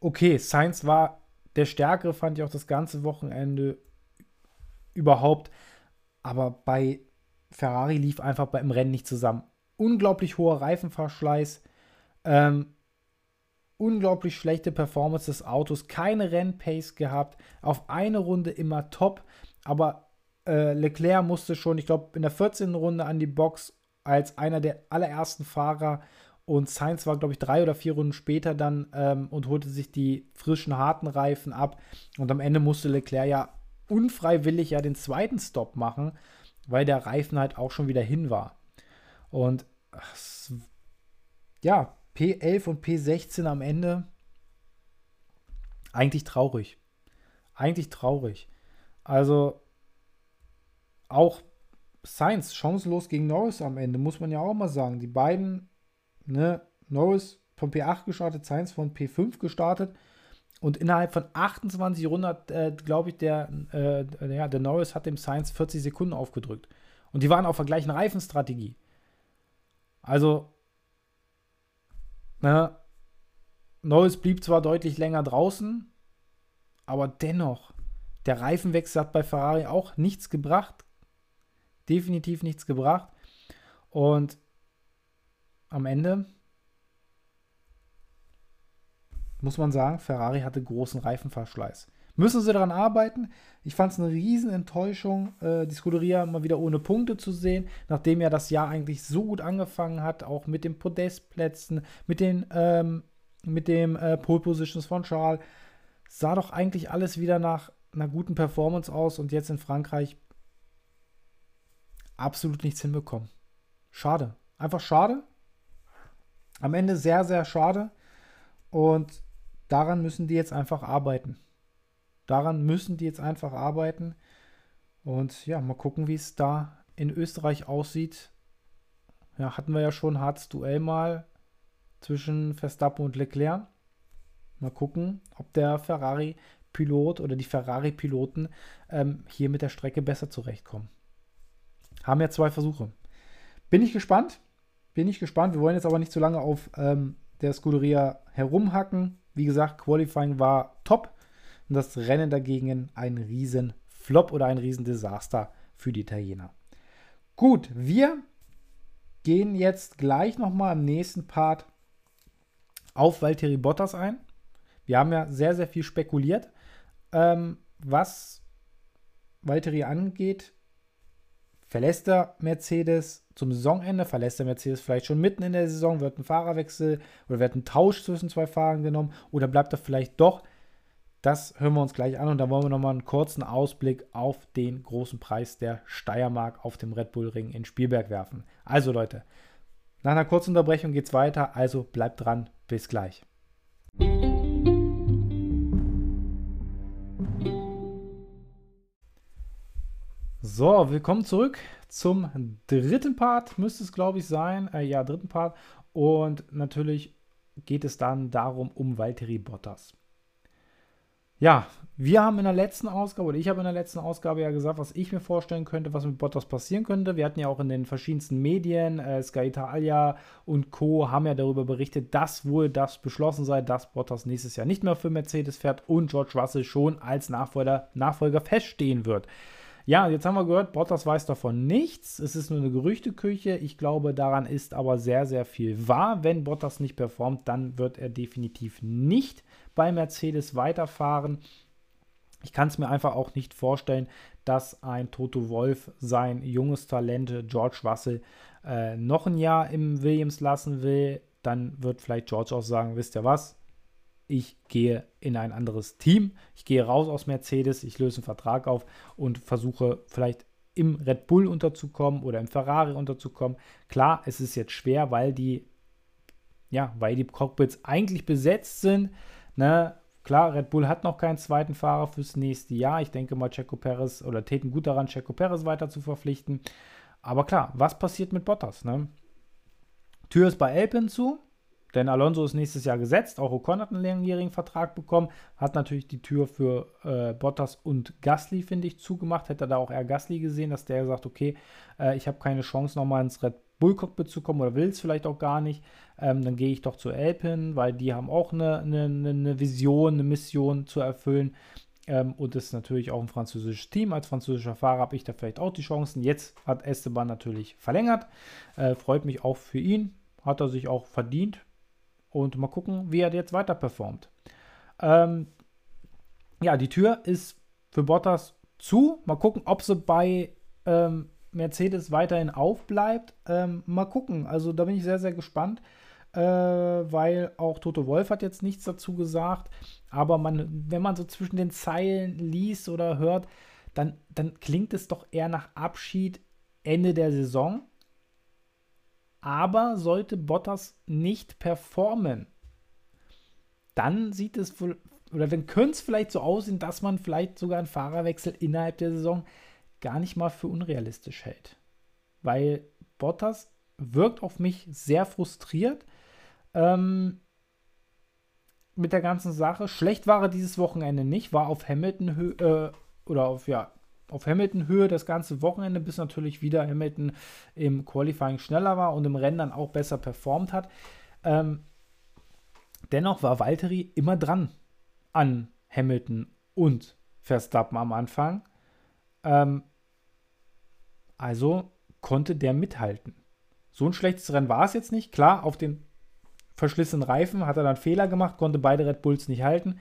okay, Sainz war der Stärkere, fand ich auch das ganze Wochenende überhaupt. Aber bei Ferrari lief einfach beim Rennen nicht zusammen. Unglaublich hoher Reifenverschleiß, ähm, unglaublich schlechte Performance des Autos, keine Rennpace gehabt, auf eine Runde immer top, aber äh, Leclerc musste schon, ich glaube, in der 14. Runde an die Box als einer der allerersten Fahrer und Sainz war, glaube ich, drei oder vier Runden später dann ähm, und holte sich die frischen, harten Reifen ab. Und am Ende musste Leclerc ja unfreiwillig ja den zweiten Stop machen, weil der Reifen halt auch schon wieder hin war. Und ja, P11 und P16 am Ende. Eigentlich traurig. Eigentlich traurig. Also auch Sainz chancenlos gegen Norris am Ende, muss man ja auch mal sagen. Die beiden ne, Norris von P8 gestartet, Sainz von P5 gestartet. Und innerhalb von 28 Runden äh, glaube ich, der, äh, ja, der Norris hat dem Sainz 40 Sekunden aufgedrückt. Und die waren auf der gleichen Reifenstrategie. Also, ne, Norris blieb zwar deutlich länger draußen, aber dennoch, der Reifenwechsel hat bei Ferrari auch nichts gebracht. Definitiv nichts gebracht. Und am Ende muss man sagen, Ferrari hatte großen Reifenverschleiß. Müssen sie daran arbeiten? Ich fand es eine Riesenenttäuschung, äh, die Scuderia mal wieder ohne Punkte zu sehen, nachdem ja das Jahr eigentlich so gut angefangen hat, auch mit den Podestplätzen, mit den ähm, mit dem äh, Pole Positions von Charles. Sah doch eigentlich alles wieder nach einer guten Performance aus und jetzt in Frankreich absolut nichts hinbekommen. Schade. Einfach schade. Am Ende sehr, sehr schade. Und daran müssen die jetzt einfach arbeiten. Daran müssen die jetzt einfach arbeiten. Und ja, mal gucken, wie es da in Österreich aussieht. Ja, hatten wir ja schon ein hartes Duell mal zwischen Verstappen und Leclerc. Mal gucken, ob der Ferrari-Pilot oder die Ferrari-Piloten ähm, hier mit der Strecke besser zurechtkommen. Haben ja zwei Versuche. Bin ich gespannt. Bin ich gespannt. Wir wollen jetzt aber nicht zu lange auf ähm, der Scuderia herumhacken. Wie gesagt, Qualifying war top. Und das Rennen dagegen ein riesen Flop oder ein riesen Desaster für die Italiener. Gut, wir gehen jetzt gleich nochmal im nächsten Part auf Valtteri Bottas ein. Wir haben ja sehr, sehr viel spekuliert, ähm, was Valtteri angeht. Verlässt er Mercedes zum Saisonende, verlässt er Mercedes vielleicht schon mitten in der Saison, wird ein Fahrerwechsel oder wird ein Tausch zwischen zwei Fahrern genommen oder bleibt er vielleicht doch? Das hören wir uns gleich an und dann wollen wir nochmal einen kurzen Ausblick auf den großen Preis der Steiermark auf dem Red Bull Ring in Spielberg werfen. Also Leute, nach einer kurzen Unterbrechung geht es weiter, also bleibt dran, bis gleich. So, willkommen zurück zum dritten Part, müsste es glaube ich sein. Äh, ja, dritten Part. Und natürlich geht es dann darum, um Valtteri Bottas. Ja, wir haben in der letzten Ausgabe, oder ich habe in der letzten Ausgabe ja gesagt, was ich mir vorstellen könnte, was mit Bottas passieren könnte. Wir hatten ja auch in den verschiedensten Medien, äh, Sky Italia und Co. haben ja darüber berichtet, dass wohl das beschlossen sei, dass Bottas nächstes Jahr nicht mehr für Mercedes fährt und George Russell schon als Nachfolger, Nachfolger feststehen wird. Ja, jetzt haben wir gehört, Bottas weiß davon nichts. Es ist nur eine Gerüchteküche. Ich glaube, daran ist aber sehr, sehr viel wahr. Wenn Bottas nicht performt, dann wird er definitiv nicht bei Mercedes weiterfahren. Ich kann es mir einfach auch nicht vorstellen, dass ein Toto Wolf sein junges Talent George Russell äh, noch ein Jahr im Williams lassen will. Dann wird vielleicht George auch sagen, wisst ihr was, ich gehe in ein anderes Team, ich gehe raus aus Mercedes, ich löse einen Vertrag auf und versuche vielleicht im Red Bull unterzukommen oder im Ferrari unterzukommen. Klar, es ist jetzt schwer, weil die, ja, weil die Cockpits eigentlich besetzt sind. Ne? Klar, Red Bull hat noch keinen zweiten Fahrer fürs nächste Jahr. Ich denke mal, Checo Perez oder täten gut daran, Checo Perez weiter zu verpflichten. Aber klar, was passiert mit Bottas? Ne? Tür ist bei Alpine zu. Denn Alonso ist nächstes Jahr gesetzt, auch Ocon hat einen langjährigen Vertrag bekommen, hat natürlich die Tür für äh, Bottas und Gasly, finde ich, zugemacht. Hätte da auch eher Gasly gesehen, dass der sagt, okay, äh, ich habe keine Chance, nochmal ins Red Bull Cockpit zu kommen oder will es vielleicht auch gar nicht. Ähm, dann gehe ich doch zu Alpine, weil die haben auch eine, eine, eine Vision, eine Mission zu erfüllen. Ähm, und es ist natürlich auch ein französisches Team. Als französischer Fahrer habe ich da vielleicht auch die Chancen. Jetzt hat Esteban natürlich verlängert. Äh, freut mich auch für ihn. Hat er sich auch verdient und mal gucken, wie er jetzt weiter performt. Ähm, ja, die Tür ist für Bottas zu. Mal gucken, ob sie bei ähm, Mercedes weiterhin aufbleibt. Ähm, mal gucken. Also da bin ich sehr, sehr gespannt, äh, weil auch Toto Wolf hat jetzt nichts dazu gesagt. Aber man, wenn man so zwischen den Zeilen liest oder hört, dann, dann klingt es doch eher nach Abschied Ende der Saison. Aber sollte Bottas nicht performen, dann sieht es wohl, oder dann könnte es vielleicht so aussehen, dass man vielleicht sogar einen Fahrerwechsel innerhalb der Saison gar nicht mal für unrealistisch hält. Weil Bottas wirkt auf mich sehr frustriert ähm, mit der ganzen Sache. Schlecht war er dieses Wochenende nicht, war auf Hamilton äh, oder auf ja auf Hamilton-Höhe das ganze Wochenende, bis natürlich wieder Hamilton im Qualifying schneller war und im Rennen dann auch besser performt hat. Ähm, dennoch war Valtteri immer dran an Hamilton und Verstappen am Anfang. Ähm, also konnte der mithalten. So ein schlechtes Rennen war es jetzt nicht. Klar, auf den verschlissenen Reifen hat er dann Fehler gemacht, konnte beide Red Bulls nicht halten.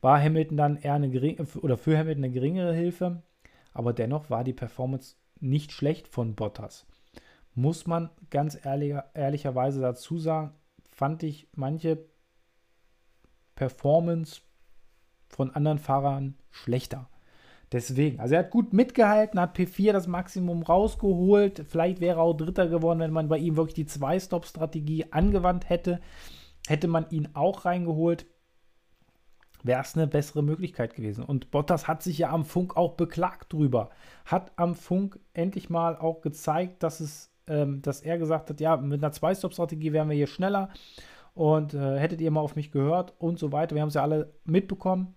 War Hamilton dann eher eine geringe, oder für Hamilton eine geringere Hilfe aber dennoch war die Performance nicht schlecht von Bottas. Muss man ganz ehrlicher, ehrlicherweise dazu sagen, fand ich manche Performance von anderen Fahrern schlechter. Deswegen, also er hat gut mitgehalten, hat P4 das Maximum rausgeholt. Vielleicht wäre er auch Dritter geworden, wenn man bei ihm wirklich die Zwei-Stop-Strategie angewandt hätte. Hätte man ihn auch reingeholt. Wäre es eine bessere Möglichkeit gewesen. Und Bottas hat sich ja am Funk auch beklagt drüber. Hat am Funk endlich mal auch gezeigt, dass es, ähm, dass er gesagt hat, ja, mit einer Zwei-Stop-Strategie wären wir hier schneller und äh, hättet ihr mal auf mich gehört und so weiter. Wir haben es ja alle mitbekommen.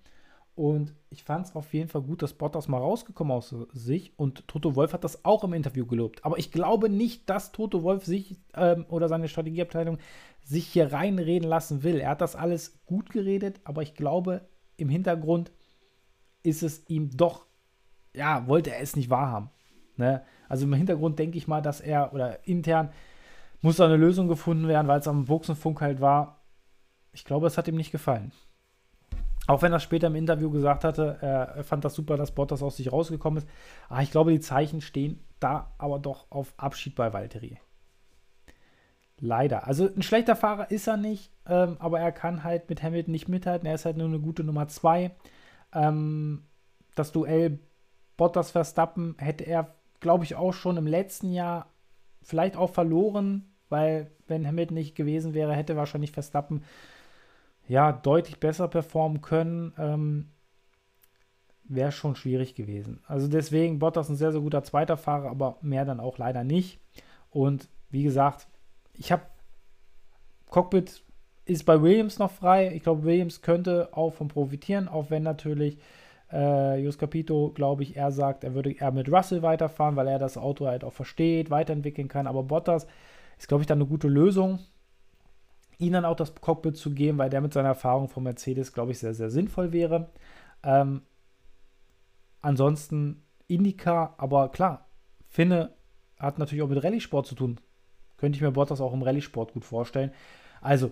Und ich fand es auf jeden Fall gut, dass Bottas mal rausgekommen aus sich und Toto Wolf hat das auch im Interview gelobt. Aber ich glaube nicht, dass Toto Wolf sich ähm, oder seine Strategieabteilung sich hier reinreden lassen will. Er hat das alles gut geredet, aber ich glaube, im Hintergrund ist es ihm doch, ja, wollte er es nicht wahrhaben. Ne? Also im Hintergrund denke ich mal, dass er oder intern muss da eine Lösung gefunden werden, weil es am Buchsenfunk halt war. Ich glaube, es hat ihm nicht gefallen. Auch wenn er später im Interview gesagt hatte, er fand das super, dass Bottas aus sich rausgekommen ist. Aber ich glaube, die Zeichen stehen da aber doch auf Abschied bei Valtteri. Leider. Also ein schlechter Fahrer ist er nicht, ähm, aber er kann halt mit Hamilton nicht mithalten. Er ist halt nur eine gute Nummer 2. Ähm, das Duell Bottas-Verstappen hätte er, glaube ich, auch schon im letzten Jahr vielleicht auch verloren, weil wenn Hamilton nicht gewesen wäre, hätte wahrscheinlich Verstappen ja, deutlich besser performen können, ähm, wäre schon schwierig gewesen. Also deswegen Bottas ein sehr, sehr guter zweiter Fahrer, aber mehr dann auch leider nicht. Und wie gesagt, ich habe Cockpit ist bei Williams noch frei. Ich glaube, Williams könnte auch von profitieren, auch wenn natürlich äh, Jus Capito, glaube ich, er sagt, er würde eher mit Russell weiterfahren, weil er das Auto halt auch versteht, weiterentwickeln kann. Aber Bottas ist, glaube ich, dann eine gute Lösung dann auch das Cockpit zu geben, weil der mit seiner Erfahrung von Mercedes, glaube ich, sehr, sehr sinnvoll wäre. Ähm, ansonsten Indica, aber klar, Finne hat natürlich auch mit Rallye-Sport zu tun. Könnte ich mir Bottas auch im Rallye-Sport gut vorstellen. Also,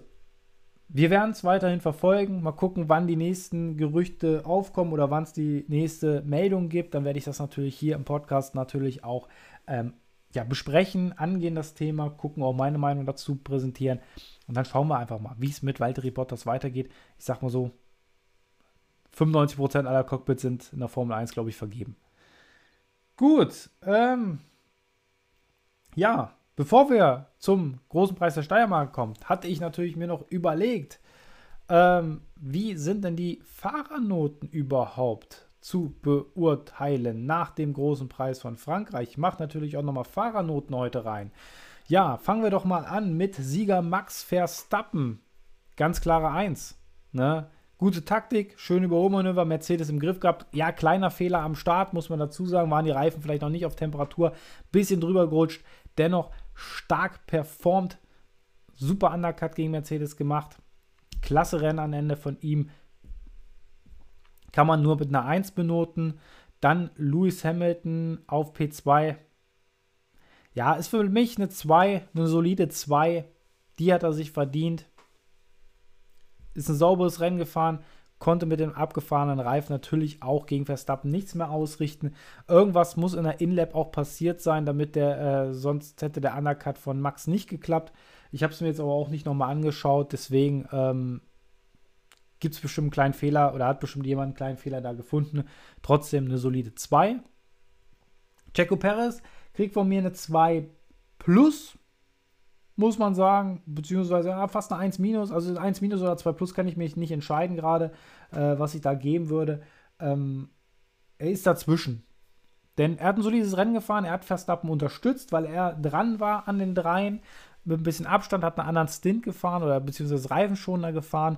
wir werden es weiterhin verfolgen. Mal gucken, wann die nächsten Gerüchte aufkommen oder wann es die nächste Meldung gibt. Dann werde ich das natürlich hier im Podcast natürlich auch ähm, ja, besprechen, angehen das Thema, gucken, auch meine Meinung dazu präsentieren. Und dann schauen wir einfach mal, wie es mit Valtteri Bottas weitergeht. Ich sag mal so, 95% aller Cockpits sind in der Formel 1, glaube ich, vergeben. Gut, ähm, ja, bevor wir zum großen Preis der Steiermark kommen, hatte ich natürlich mir noch überlegt, ähm, wie sind denn die Fahrernoten überhaupt zu beurteilen nach dem großen Preis von Frankreich. Ich mache natürlich auch nochmal Fahrernoten heute rein. Ja, fangen wir doch mal an mit Sieger Max Verstappen. Ganz klare Eins. Ne? Gute Taktik, schön Überholmanöver, Mercedes im Griff gehabt. Ja, kleiner Fehler am Start, muss man dazu sagen. Waren die Reifen vielleicht noch nicht auf Temperatur. Bisschen drüber gerutscht. Dennoch stark performt. Super Undercut gegen Mercedes gemacht. Klasse Rennen am Ende von ihm kann man nur mit einer 1 benoten. Dann Lewis Hamilton auf P2. Ja, ist für mich eine 2, eine solide 2. Die hat er sich verdient. Ist ein sauberes Rennen gefahren, konnte mit dem abgefahrenen Reifen natürlich auch gegen Verstappen nichts mehr ausrichten. Irgendwas muss in der Inlap auch passiert sein, damit der, äh, sonst hätte der Undercut von Max nicht geklappt. Ich habe es mir jetzt aber auch nicht nochmal angeschaut, deswegen ähm, gibt es bestimmt einen kleinen Fehler oder hat bestimmt jemand einen kleinen Fehler da gefunden. Trotzdem eine solide 2. Checo Perez kriegt von mir eine 2 plus, muss man sagen, beziehungsweise ja, fast eine 1 minus. Also 1 minus oder 2 plus kann ich mich nicht entscheiden gerade, äh, was ich da geben würde. Ähm, er ist dazwischen. Denn er hat ein solides Rennen gefahren, er hat Verstappen unterstützt, weil er dran war an den dreien. Mit ein bisschen Abstand hat einen anderen Stint gefahren oder beziehungsweise Reifenschoner gefahren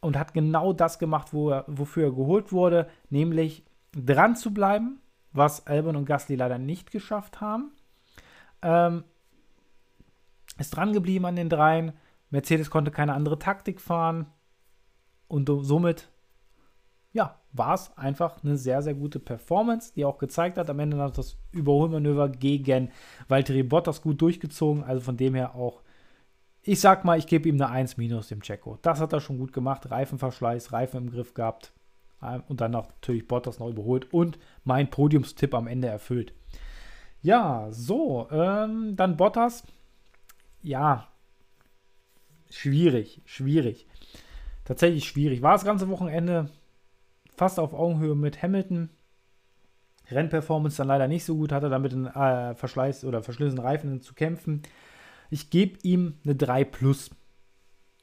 und hat genau das gemacht, wo er, wofür er geholt wurde, nämlich dran zu bleiben, was Albon und Gasly leider nicht geschafft haben. Ähm, ist dran geblieben an den dreien. Mercedes konnte keine andere Taktik fahren und somit ja, war es einfach eine sehr, sehr gute Performance, die auch gezeigt hat. Am Ende hat das Überholmanöver gegen Valtteri Bottas gut durchgezogen. Also von dem her auch ich sag mal, ich gebe ihm eine 1 minus dem Checo. Das hat er schon gut gemacht. Reifenverschleiß, Reifen im Griff gehabt. Ähm, und dann natürlich Bottas noch überholt und mein Podiumstipp am Ende erfüllt. Ja, so, ähm, dann Bottas. Ja, schwierig, schwierig. Tatsächlich schwierig. War das ganze Wochenende fast auf Augenhöhe mit Hamilton. Rennperformance dann leider nicht so gut, hatte damit einen äh, Verschleiß oder verschlissenen Reifen zu kämpfen. Ich gebe ihm eine 3 plus.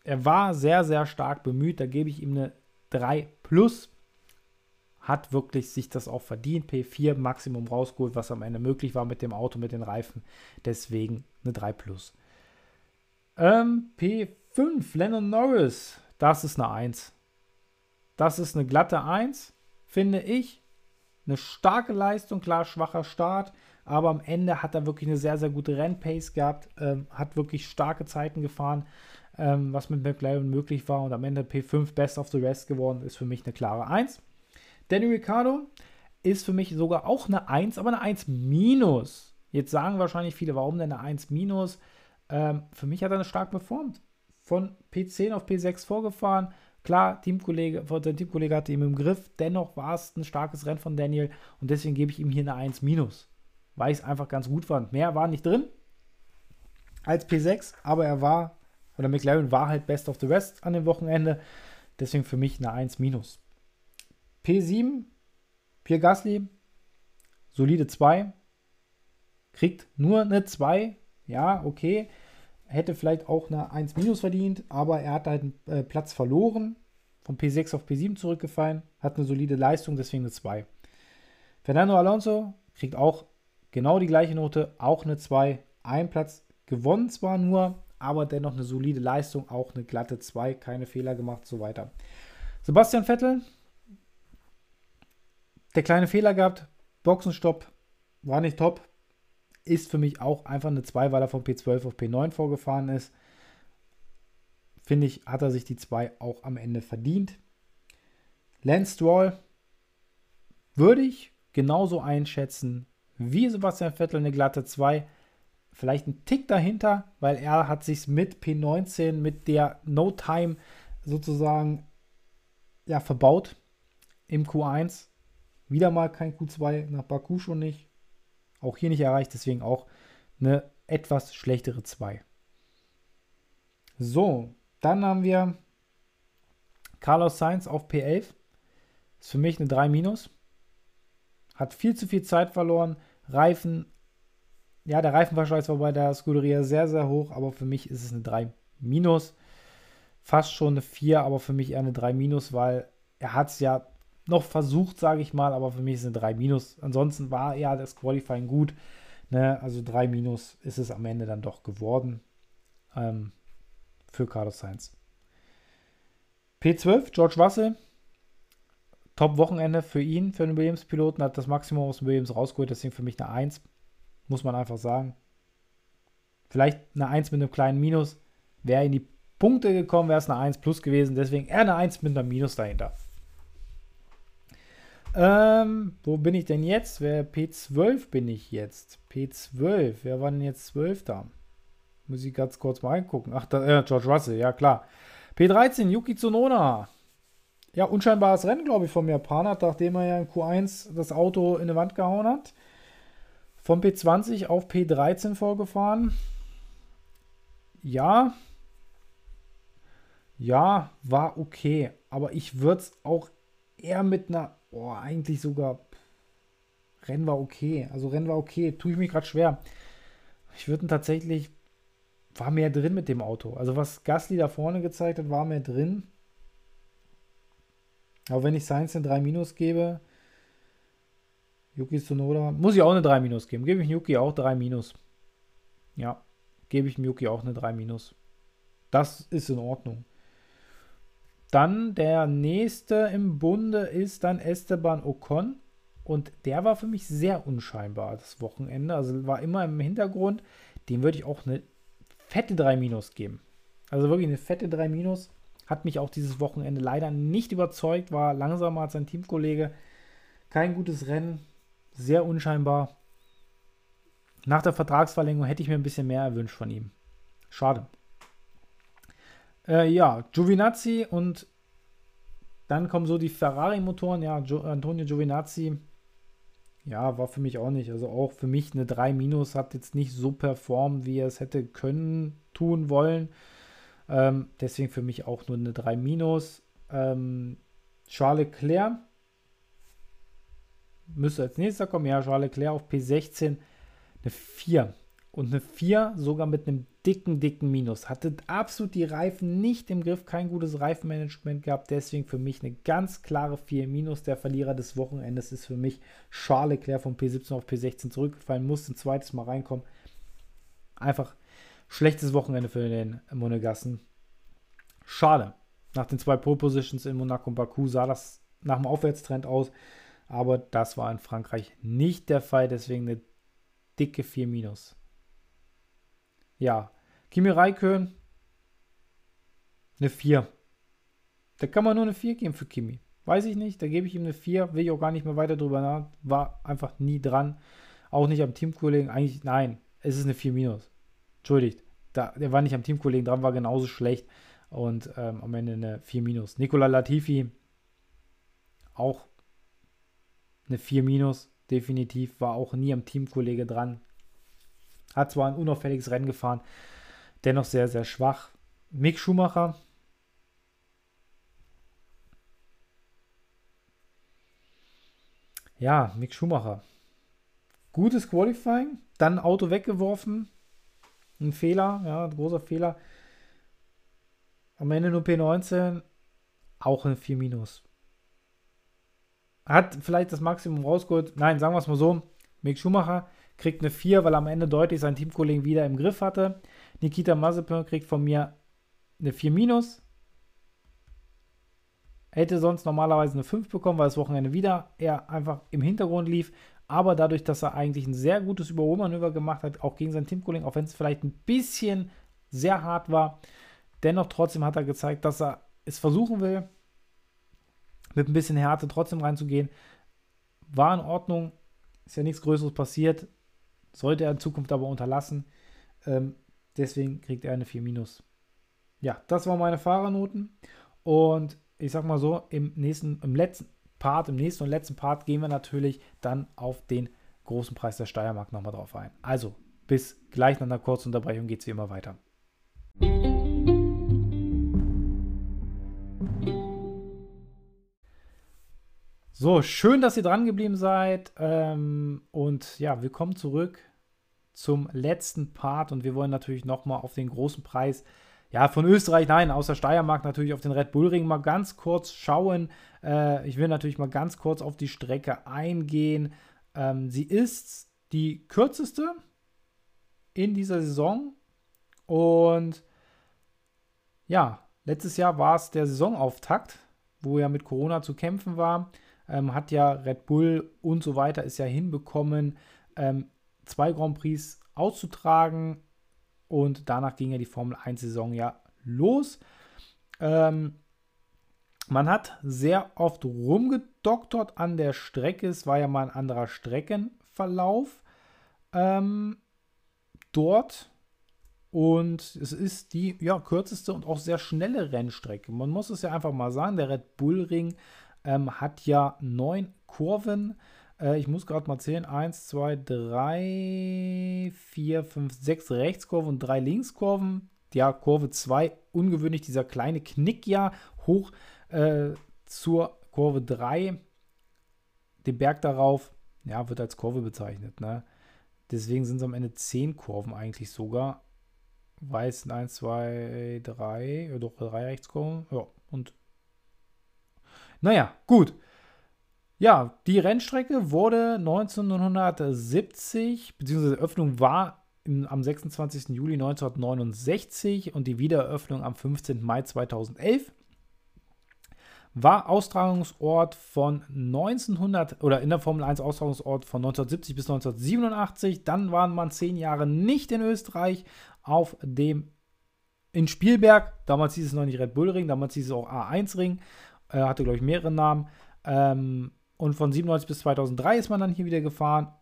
Er war sehr, sehr stark bemüht, da gebe ich ihm eine 3 plus. Hat wirklich sich das auch verdient. P4 Maximum rausgeholt, was am Ende möglich war mit dem Auto, mit den Reifen. Deswegen eine 3 plus. Ähm, P5 Lennon Norris. Das ist eine 1. Das ist eine glatte 1, finde ich. Eine starke Leistung, klar, schwacher Start, aber am Ende hat er wirklich eine sehr, sehr gute Rennpace gehabt, ähm, hat wirklich starke Zeiten gefahren, ähm, was mit McLaren möglich war und am Ende P5 Best of the Rest geworden, ist für mich eine klare 1. Danny Ricciardo ist für mich sogar auch eine 1, aber eine 1 minus. Jetzt sagen wahrscheinlich viele, warum denn eine 1 minus? Ähm, für mich hat er stark performt. Von P10 auf P6 vorgefahren, Klar, Teamkollege, sein Teamkollege hatte ihn im Griff, dennoch war es ein starkes Rennen von Daniel und deswegen gebe ich ihm hier eine 1 weil ich es einfach ganz gut fand. Mehr war nicht drin als P6, aber er war, oder McLaren war halt Best of the Rest an dem Wochenende, deswegen für mich eine 1 P7, Pierre Gasly, solide 2, kriegt nur eine 2, ja, okay, hätte vielleicht auch eine 1 minus verdient, aber er hat halt einen äh, Platz verloren, von P6 auf P7 zurückgefallen, hat eine solide Leistung, deswegen eine 2. Fernando Alonso kriegt auch genau die gleiche Note, auch eine 2. Ein Platz gewonnen zwar nur, aber dennoch eine solide Leistung, auch eine glatte 2, keine Fehler gemacht, so weiter. Sebastian Vettel, der kleine Fehler gehabt, Boxenstopp, war nicht top, ist für mich auch einfach eine 2, weil er von P12 auf P9 vorgefahren ist. Finde ich, hat er sich die 2 auch am Ende verdient. Lance Stroll würde ich genauso einschätzen wie Sebastian Vettel eine glatte 2. Vielleicht ein Tick dahinter, weil er hat sich mit P19, mit der No Time sozusagen ja, verbaut im Q1. Wieder mal kein Q2, nach Baku schon nicht. Auch hier nicht erreicht, deswegen auch eine etwas schlechtere 2. So, dann haben wir Carlos Sainz auf P11. Ist für mich eine 3 minus. Hat viel zu viel Zeit verloren. Reifen, ja, der Reifenverschleiß war bei der Scuderia sehr, sehr hoch, aber für mich ist es eine 3 minus. Fast schon eine 4, aber für mich eher eine 3 minus, weil er hat es ja noch versucht, sage ich mal, aber für mich ist eine 3 minus. Ansonsten war ja das Qualifying gut. Ne? Also 3 minus ist es am Ende dann doch geworden ähm, für Carlos Sainz. P12, George Russell. Top-Wochenende für ihn, für den Williams-Piloten, hat das Maximum aus dem Williams rausgeholt, deswegen für mich eine 1. Muss man einfach sagen. Vielleicht eine 1 mit einem kleinen Minus. Wäre in die Punkte gekommen, wäre es eine 1 plus gewesen. Deswegen eher eine 1 mit einem Minus dahinter. Ähm, wo bin ich denn jetzt? Wer P12 bin ich jetzt? P12. Wer war denn jetzt 12 da? Muss ich ganz kurz mal reingucken. Ach, da, äh, George Russell, ja klar. P13, Yuki Tsunoda. Ja, unscheinbares Rennen, glaube ich, vom Japaner, nachdem er ja in Q1 das Auto in die Wand gehauen hat. Von P20 auf P13 vorgefahren. Ja. Ja, war okay. Aber ich würde es auch eher mit einer oh, eigentlich sogar Rennen war okay. Also Rennen war okay. Tue ich mich gerade schwer. Ich würde tatsächlich, war mehr drin mit dem Auto. Also was Gasly da vorne gezeigt hat, war mehr drin. Aber wenn ich Sainz eine 3 Minus gebe, Yuki Tsunoda, muss ich auch eine 3 Minus geben. Gebe ich Yuki auch 3 Minus. Ja, gebe ich Yuki auch eine 3 Minus. Das ist in Ordnung. Dann der nächste im Bunde ist dann Esteban Ocon. Und der war für mich sehr unscheinbar das Wochenende. Also war immer im Hintergrund. Dem würde ich auch eine fette 3 Minus geben. Also wirklich eine fette 3 Minus. Hat mich auch dieses Wochenende leider nicht überzeugt. War langsamer als sein Teamkollege. Kein gutes Rennen. Sehr unscheinbar. Nach der Vertragsverlängerung hätte ich mir ein bisschen mehr erwünscht von ihm. Schade. Äh, ja, Giovinazzi und dann kommen so die Ferrari-Motoren. Ja, Gio Antonio Giovinazzi, ja, war für mich auch nicht. Also auch für mich eine 3 Minus, hat jetzt nicht so performt, wie er es hätte können, tun wollen. Ähm, deswegen für mich auch nur eine 3 Minus. Ähm, Charles Leclerc müsste als nächster kommen. Ja, Charles Leclerc auf P16 eine 4. und eine 4 sogar mit einem dicken, dicken Minus. Hatte absolut die Reifen nicht im Griff, kein gutes Reifenmanagement gehabt. Deswegen für mich eine ganz klare 4 Minus. Der Verlierer des Wochenendes ist für mich Charles Leclerc von P17 auf P16 zurückgefallen, musste ein zweites Mal reinkommen. Einfach schlechtes Wochenende für den Monegassen. Schade. Nach den zwei Pole Positions in Monaco und Baku sah das nach dem Aufwärtstrend aus. Aber das war in Frankreich nicht der Fall. Deswegen eine dicke 4 Minus. Ja, Kimi Raikön, eine 4. Da kann man nur eine 4 geben für Kimi. Weiß ich nicht, da gebe ich ihm eine 4, will ich auch gar nicht mehr weiter drüber nach. War einfach nie dran. Auch nicht am Teamkollegen. Eigentlich, nein, es ist eine 4 minus. Entschuldigt. Da, der war nicht am Teamkollegen dran, war genauso schlecht. Und ähm, am Ende eine 4 minus. Nikola Latifi, auch eine 4 minus, definitiv. War auch nie am Teamkollege dran. Hat zwar ein unauffälliges Rennen gefahren, dennoch sehr, sehr schwach. Mick Schumacher. Ja, Mick Schumacher. Gutes Qualifying, dann Auto weggeworfen. Ein Fehler, ja, ein großer Fehler. Am Ende nur P19, auch ein 4 Minus. Hat vielleicht das Maximum rausgeholt. Nein, sagen wir es mal so. Mick Schumacher kriegt eine 4, weil am Ende deutlich seinen Teamkollegen wieder im Griff hatte. Nikita Mazepin kriegt von mir eine 4 minus. Hätte sonst normalerweise eine 5 bekommen, weil das Wochenende wieder eher einfach im Hintergrund lief. Aber dadurch, dass er eigentlich ein sehr gutes Überholmanöver gemacht hat, auch gegen seinen Teamkollegen, auch wenn es vielleicht ein bisschen sehr hart war, dennoch trotzdem hat er gezeigt, dass er es versuchen will, mit ein bisschen Härte trotzdem reinzugehen. War in Ordnung, ist ja nichts Größeres passiert. Sollte er in Zukunft aber unterlassen. Ähm, deswegen kriegt er eine 4 minus. Ja, das waren meine Fahrernoten. Und ich sag mal so, im nächsten, im letzten Part, im nächsten und letzten Part gehen wir natürlich dann auf den großen Preis der Steiermark nochmal drauf ein. Also, bis gleich nach einer kurzen Unterbrechung geht es wie immer weiter. So, schön, dass ihr dran geblieben seid. Ähm, und ja, willkommen zurück zum letzten Part. Und wir wollen natürlich nochmal auf den großen Preis, ja, von Österreich, nein, aus der Steiermark natürlich auf den Red Bull Ring mal ganz kurz schauen. Äh, ich will natürlich mal ganz kurz auf die Strecke eingehen. Ähm, sie ist die kürzeste in dieser Saison. Und ja, letztes Jahr war es der Saisonauftakt, wo ja mit Corona zu kämpfen war ähm, hat ja Red Bull und so weiter ist ja hinbekommen, ähm, zwei Grand Prix auszutragen und danach ging ja die Formel 1-Saison ja los. Ähm, man hat sehr oft rumgedoktert an der Strecke. Es war ja mal ein anderer Streckenverlauf ähm, dort. Und es ist die ja, kürzeste und auch sehr schnelle Rennstrecke. Man muss es ja einfach mal sagen, der Red Bull Ring ähm, hat ja neun Kurven. Äh, ich muss gerade mal zählen. Eins, zwei, drei, vier, fünf, sechs Rechtskurven und drei Linkskurven. Ja, Kurve 2, ungewöhnlich, dieser kleine Knick ja hoch äh, zur Kurve 3. Den Berg darauf, ja, wird als Kurve bezeichnet. Ne? Deswegen sind es am Ende 10 Kurven eigentlich sogar. Weiß 1, 2, 3, ja, doch drei Rechtskurven. Ja, und naja, gut. Ja, die Rennstrecke wurde 1970, beziehungsweise die Öffnung war am 26. Juli 1969 und die Wiedereröffnung am 15. Mai 2011. War Austragungsort von 1900 oder in der Formel 1 Austragungsort von 1970 bis 1987. Dann waren man zehn Jahre nicht in Österreich auf dem in Spielberg. Damals hieß es noch nicht Red Bull Ring, damals hieß es auch A1 Ring. Äh, hatte, glaube ich, mehrere Namen. Ähm, und von 97 bis 2003 ist man dann hier wieder gefahren.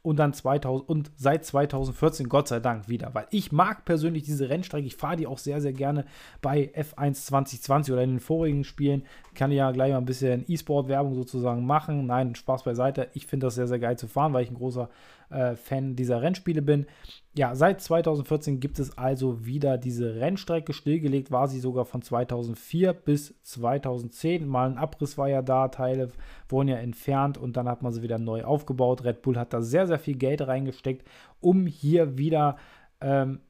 Und dann 2000 und seit 2014 Gott sei Dank wieder, weil ich mag persönlich diese Rennstrecke. Ich fahre die auch sehr, sehr gerne bei F1 2020 oder in den vorigen Spielen. Kann ja gleich mal ein bisschen E-Sport-Werbung sozusagen machen. Nein, Spaß beiseite. Ich finde das sehr, sehr geil zu fahren, weil ich ein großer äh, Fan dieser Rennspiele bin. Ja, seit 2014 gibt es also wieder diese Rennstrecke. Stillgelegt war sie sogar von 2004 bis 2010. Mal ein Abriss war ja da, Teile wurden ja entfernt und dann hat man sie wieder neu aufgebaut. Red Bull hat da sehr, sehr viel Geld reingesteckt, um hier wieder, ähm,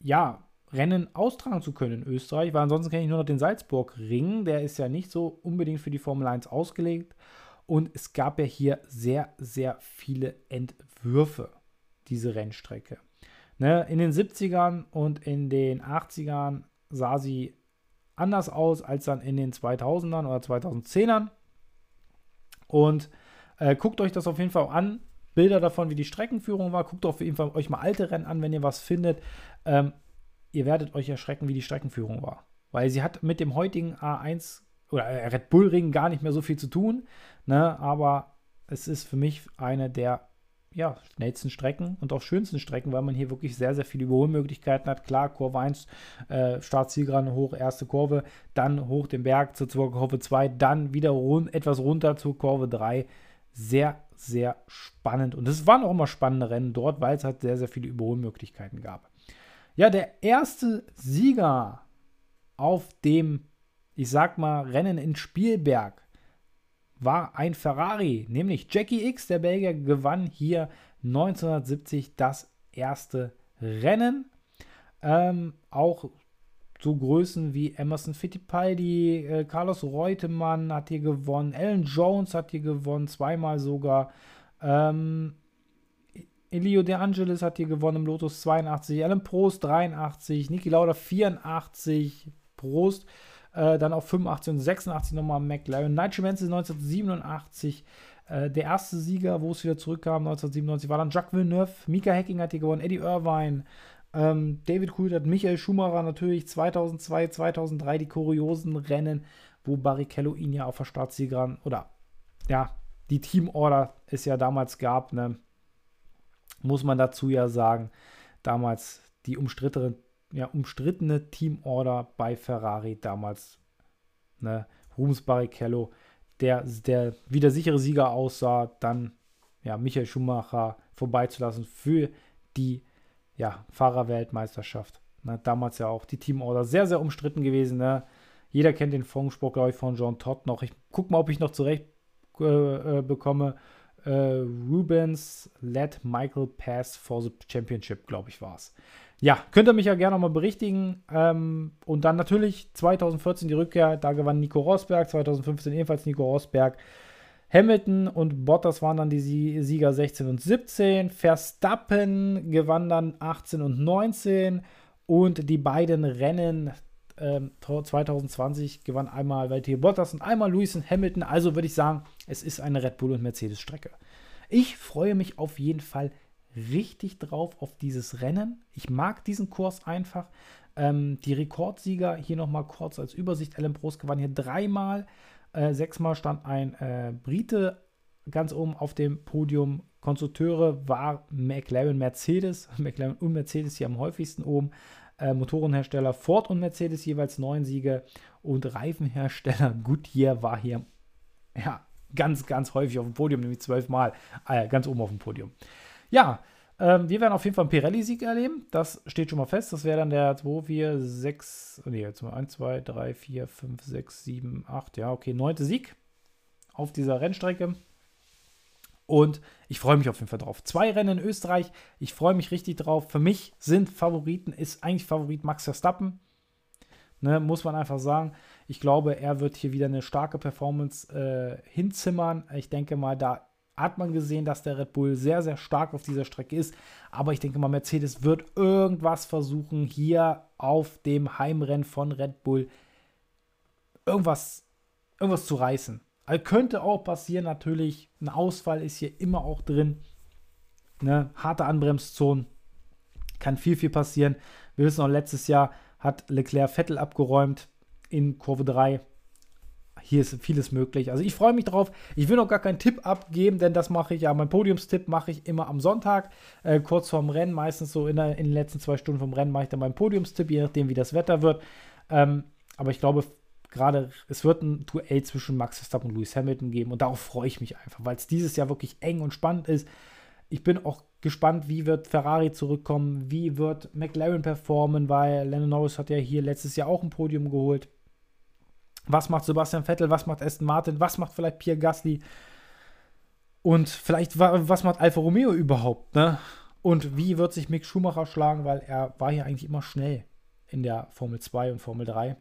ja, Rennen austragen zu können in Österreich, weil ansonsten kenne ich nur noch den Salzburg-Ring. Der ist ja nicht so unbedingt für die Formel 1 ausgelegt. Und es gab ja hier sehr, sehr viele Entwürfe, diese Rennstrecke. Ne, in den 70ern und in den 80ern sah sie anders aus als dann in den 2000ern oder 2010ern. Und äh, guckt euch das auf jeden Fall an. Bilder davon, wie die Streckenführung war. Guckt auf jeden Fall euch mal alte Rennen an, wenn ihr was findet. Ähm, ihr werdet euch erschrecken, wie die Streckenführung war. Weil sie hat mit dem heutigen A1 oder Red Bull Ring gar nicht mehr so viel zu tun. Ne? Aber es ist für mich eine der ja, schnellsten Strecken und auch schönsten Strecken, weil man hier wirklich sehr, sehr viele Überholmöglichkeiten hat. Klar, Kurve 1, äh, Startzielgerade hoch, erste Kurve, dann hoch den Berg zur Kurve 2, dann wieder rund, etwas runter zur Kurve 3. Sehr, sehr spannend. Und es waren auch immer spannende Rennen dort, weil es halt sehr, sehr viele Überholmöglichkeiten gab. Ja, der erste Sieger auf dem, ich sag mal, Rennen in Spielberg war ein Ferrari, nämlich Jackie X, der Belgier, gewann hier 1970 das erste Rennen. Ähm, auch so Größen wie Emerson Fittipaldi, äh, Carlos Reutemann hat hier gewonnen, Alan Jones hat hier gewonnen, zweimal sogar. Ähm, Elio De Angelis hat hier gewonnen im Lotus 82, Alan Prost 83, Niki Lauda 84, Prost äh, dann auf 85 und 86 nochmal McLaren. Nigel Mansell 1987 äh, der erste Sieger, wo es wieder zurückkam, 1997, war dann Jacques Villeneuve. Mika Hacking hat hier gewonnen, Eddie Irvine, ähm, David Coulthard, Michael Schumacher natürlich 2002, 2003 die kuriosen Rennen, wo Barrichello ihn ja auf der Startsiegerin oder ja, die Teamorder es ja damals gab, ne? muss man dazu ja sagen, damals die umstrittene, ja, umstrittene Teamorder bei Ferrari damals, ne, Rubens Barrichello, der, der wie der sichere Sieger aussah, dann ja, Michael Schumacher vorbeizulassen für die ja, Fahrerweltmeisterschaft. Ne, damals ja auch die Teamorder sehr, sehr umstritten gewesen. Ne? Jeder kennt den Funkspruch, glaube ich, von John Todd noch. Ich gucke mal, ob ich noch zurecht äh, äh, bekomme äh, Rubens led Michael Pass for the Championship, glaube ich, war es. Ja, könnt ihr mich ja gerne nochmal berichtigen. Ähm, und dann natürlich 2014 die Rückkehr, da gewann Nico Rosberg, 2015 ebenfalls Nico Rosberg. Hamilton und Bottas waren dann die Sieger 16 und 17. Verstappen gewann dann 18 und 19. Und die beiden Rennen 2020 ähm, gewann einmal Valtteri Bottas und einmal Lewis und Hamilton. Also würde ich sagen, es ist eine Red Bull und Mercedes Strecke. Ich freue mich auf jeden Fall richtig drauf auf dieses Rennen. Ich mag diesen Kurs einfach. Ähm, die Rekordsieger hier nochmal kurz als Übersicht. Alan Prost gewann hier dreimal. Äh, sechsmal stand ein äh, Brite ganz oben auf dem Podium. Konstrukteure war McLaren Mercedes. McLaren und Mercedes hier am häufigsten oben äh, Motorenhersteller Ford und Mercedes jeweils neun Siege und Reifenhersteller Goodyear war hier ja, ganz, ganz häufig auf dem Podium, nämlich zwölfmal äh, ganz oben auf dem Podium. Ja, ähm, wir werden auf jeden Fall einen Pirelli-Sieg erleben. Das steht schon mal fest. Das wäre dann der 2, 4, 6, nee, jetzt mal 1, 2, 3, 4, 5, 6, 7, 8, ja, okay, neunte Sieg auf dieser Rennstrecke. Und ich freue mich auf jeden Fall drauf. Zwei Rennen in Österreich. Ich freue mich richtig drauf. Für mich sind Favoriten, ist eigentlich Favorit Max Verstappen. Ne, muss man einfach sagen. Ich glaube, er wird hier wieder eine starke Performance äh, hinzimmern. Ich denke mal, da hat man gesehen, dass der Red Bull sehr, sehr stark auf dieser Strecke ist. Aber ich denke mal, Mercedes wird irgendwas versuchen, hier auf dem Heimrennen von Red Bull irgendwas, irgendwas zu reißen. Also könnte auch passieren, natürlich. Ein Ausfall ist hier immer auch drin. Ne? Harte Anbremszonen. Kann viel, viel passieren. Wir wissen auch, letztes Jahr hat Leclerc Vettel abgeräumt in Kurve 3. Hier ist vieles möglich. Also ich freue mich drauf. Ich will noch gar keinen Tipp abgeben, denn das mache ich ja. Mein Podiumstipp mache ich immer am Sonntag, äh, kurz vorm Rennen. Meistens so in, der, in, den letzten zwei Stunden vom Rennen mache ich dann meinen Podiumstipp, je nachdem, wie das Wetter wird. Ähm, aber ich glaube, gerade, es wird ein Duell zwischen Max Verstappen und Lewis Hamilton geben und darauf freue ich mich einfach, weil es dieses Jahr wirklich eng und spannend ist. ich bin auch gespannt, wie wird Ferrari zurückkommen, wie wird McLaren performen, weil Lennon Norris hat ja hier letztes Jahr auch ein Podium geholt. Was macht Sebastian Vettel, was macht Aston Martin, was macht vielleicht Pierre Gasly und vielleicht was macht Alfa Romeo überhaupt, ne? Und wie wird sich Mick Schumacher schlagen, weil er war hier eigentlich immer schnell in der Formel 2 und Formel 3.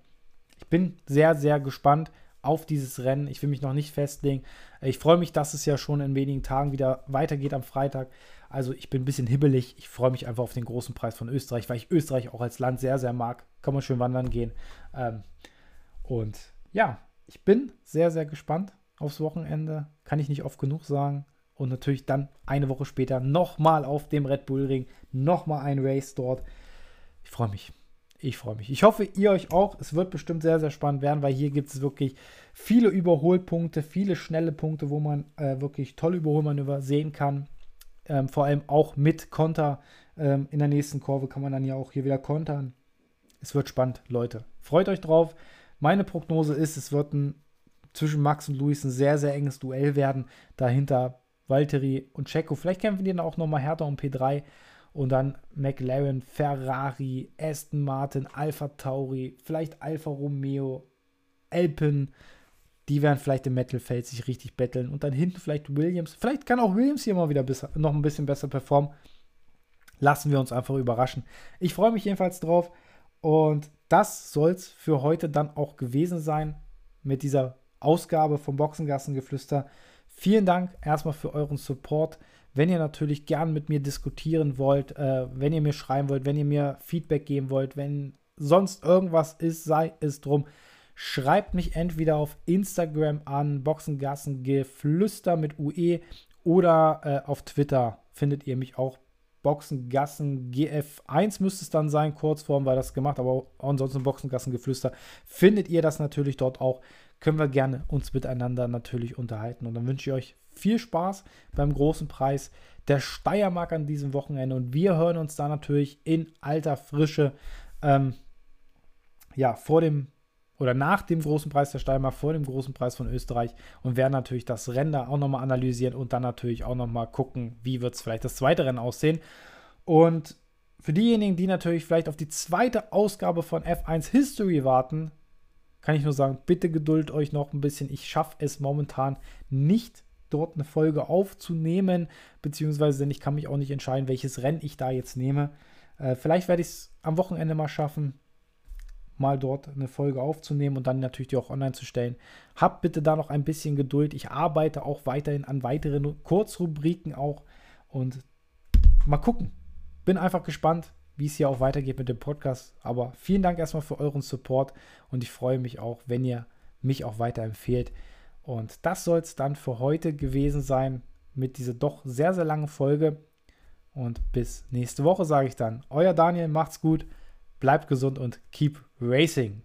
Ich bin sehr, sehr gespannt auf dieses Rennen. Ich will mich noch nicht festlegen. Ich freue mich, dass es ja schon in wenigen Tagen wieder weitergeht am Freitag. Also ich bin ein bisschen hibbelig. Ich freue mich einfach auf den großen Preis von Österreich, weil ich Österreich auch als Land sehr, sehr mag. Kann man schön wandern gehen. Ähm, und ja, ich bin sehr, sehr gespannt aufs Wochenende. Kann ich nicht oft genug sagen. Und natürlich dann eine Woche später nochmal auf dem Red Bull Ring. Nochmal ein Race dort. Ich freue mich. Ich freue mich. Ich hoffe, ihr euch auch. Es wird bestimmt sehr, sehr spannend werden, weil hier gibt es wirklich viele Überholpunkte, viele schnelle Punkte, wo man äh, wirklich tolle Überholmanöver sehen kann. Ähm, vor allem auch mit Konter. Ähm, in der nächsten Kurve kann man dann ja auch hier wieder kontern. Es wird spannend, Leute. Freut euch drauf. Meine Prognose ist, es wird ein, zwischen Max und Luis ein sehr, sehr enges Duell werden. Dahinter Valtteri und Checo. Vielleicht kämpfen die dann auch nochmal härter um P3 und dann McLaren, Ferrari, Aston Martin, Alpha Tauri, vielleicht Alfa Romeo, Alpen, die werden vielleicht im Metalfeld sich richtig betteln und dann hinten vielleicht Williams. Vielleicht kann auch Williams hier mal wieder besser, noch ein bisschen besser performen. Lassen wir uns einfach überraschen. Ich freue mich jedenfalls drauf und das soll es für heute dann auch gewesen sein mit dieser Ausgabe vom Boxengassengeflüster. Vielen Dank erstmal für euren Support. Wenn ihr natürlich gern mit mir diskutieren wollt, äh, wenn ihr mir schreiben wollt, wenn ihr mir Feedback geben wollt, wenn sonst irgendwas ist, sei es drum. Schreibt mich entweder auf Instagram an, Boxengassengeflüster mit UE oder äh, auf Twitter findet ihr mich auch. Boxengassen GF1 müsste es dann sein, Kurzform, weil das gemacht, aber ansonsten Boxengassengeflüster findet ihr das natürlich dort auch. Können wir gerne uns miteinander natürlich unterhalten. Und dann wünsche ich euch viel Spaß beim großen Preis der Steiermark an diesem Wochenende. Und wir hören uns da natürlich in alter Frische ähm, ja, vor dem oder nach dem großen Preis der Steiermark, vor dem großen Preis von Österreich und werden natürlich das Rennen da auch nochmal analysieren und dann natürlich auch nochmal gucken, wie wird es vielleicht das zweite Rennen aussehen. Und für diejenigen, die natürlich vielleicht auf die zweite Ausgabe von F1 History warten, kann ich nur sagen, bitte geduld euch noch ein bisschen. Ich schaffe es momentan nicht dort eine Folge aufzunehmen, beziehungsweise denn ich kann mich auch nicht entscheiden, welches Rennen ich da jetzt nehme. Äh, vielleicht werde ich es am Wochenende mal schaffen, mal dort eine Folge aufzunehmen und dann natürlich die auch online zu stellen. Habt bitte da noch ein bisschen Geduld. Ich arbeite auch weiterhin an weiteren Kurzrubriken auch und mal gucken. Bin einfach gespannt, wie es hier auch weitergeht mit dem Podcast. Aber vielen Dank erstmal für euren Support und ich freue mich auch, wenn ihr mich auch weiterempfehlt. Und das soll es dann für heute gewesen sein mit dieser doch sehr, sehr langen Folge. Und bis nächste Woche sage ich dann. Euer Daniel, macht's gut, bleibt gesund und keep racing.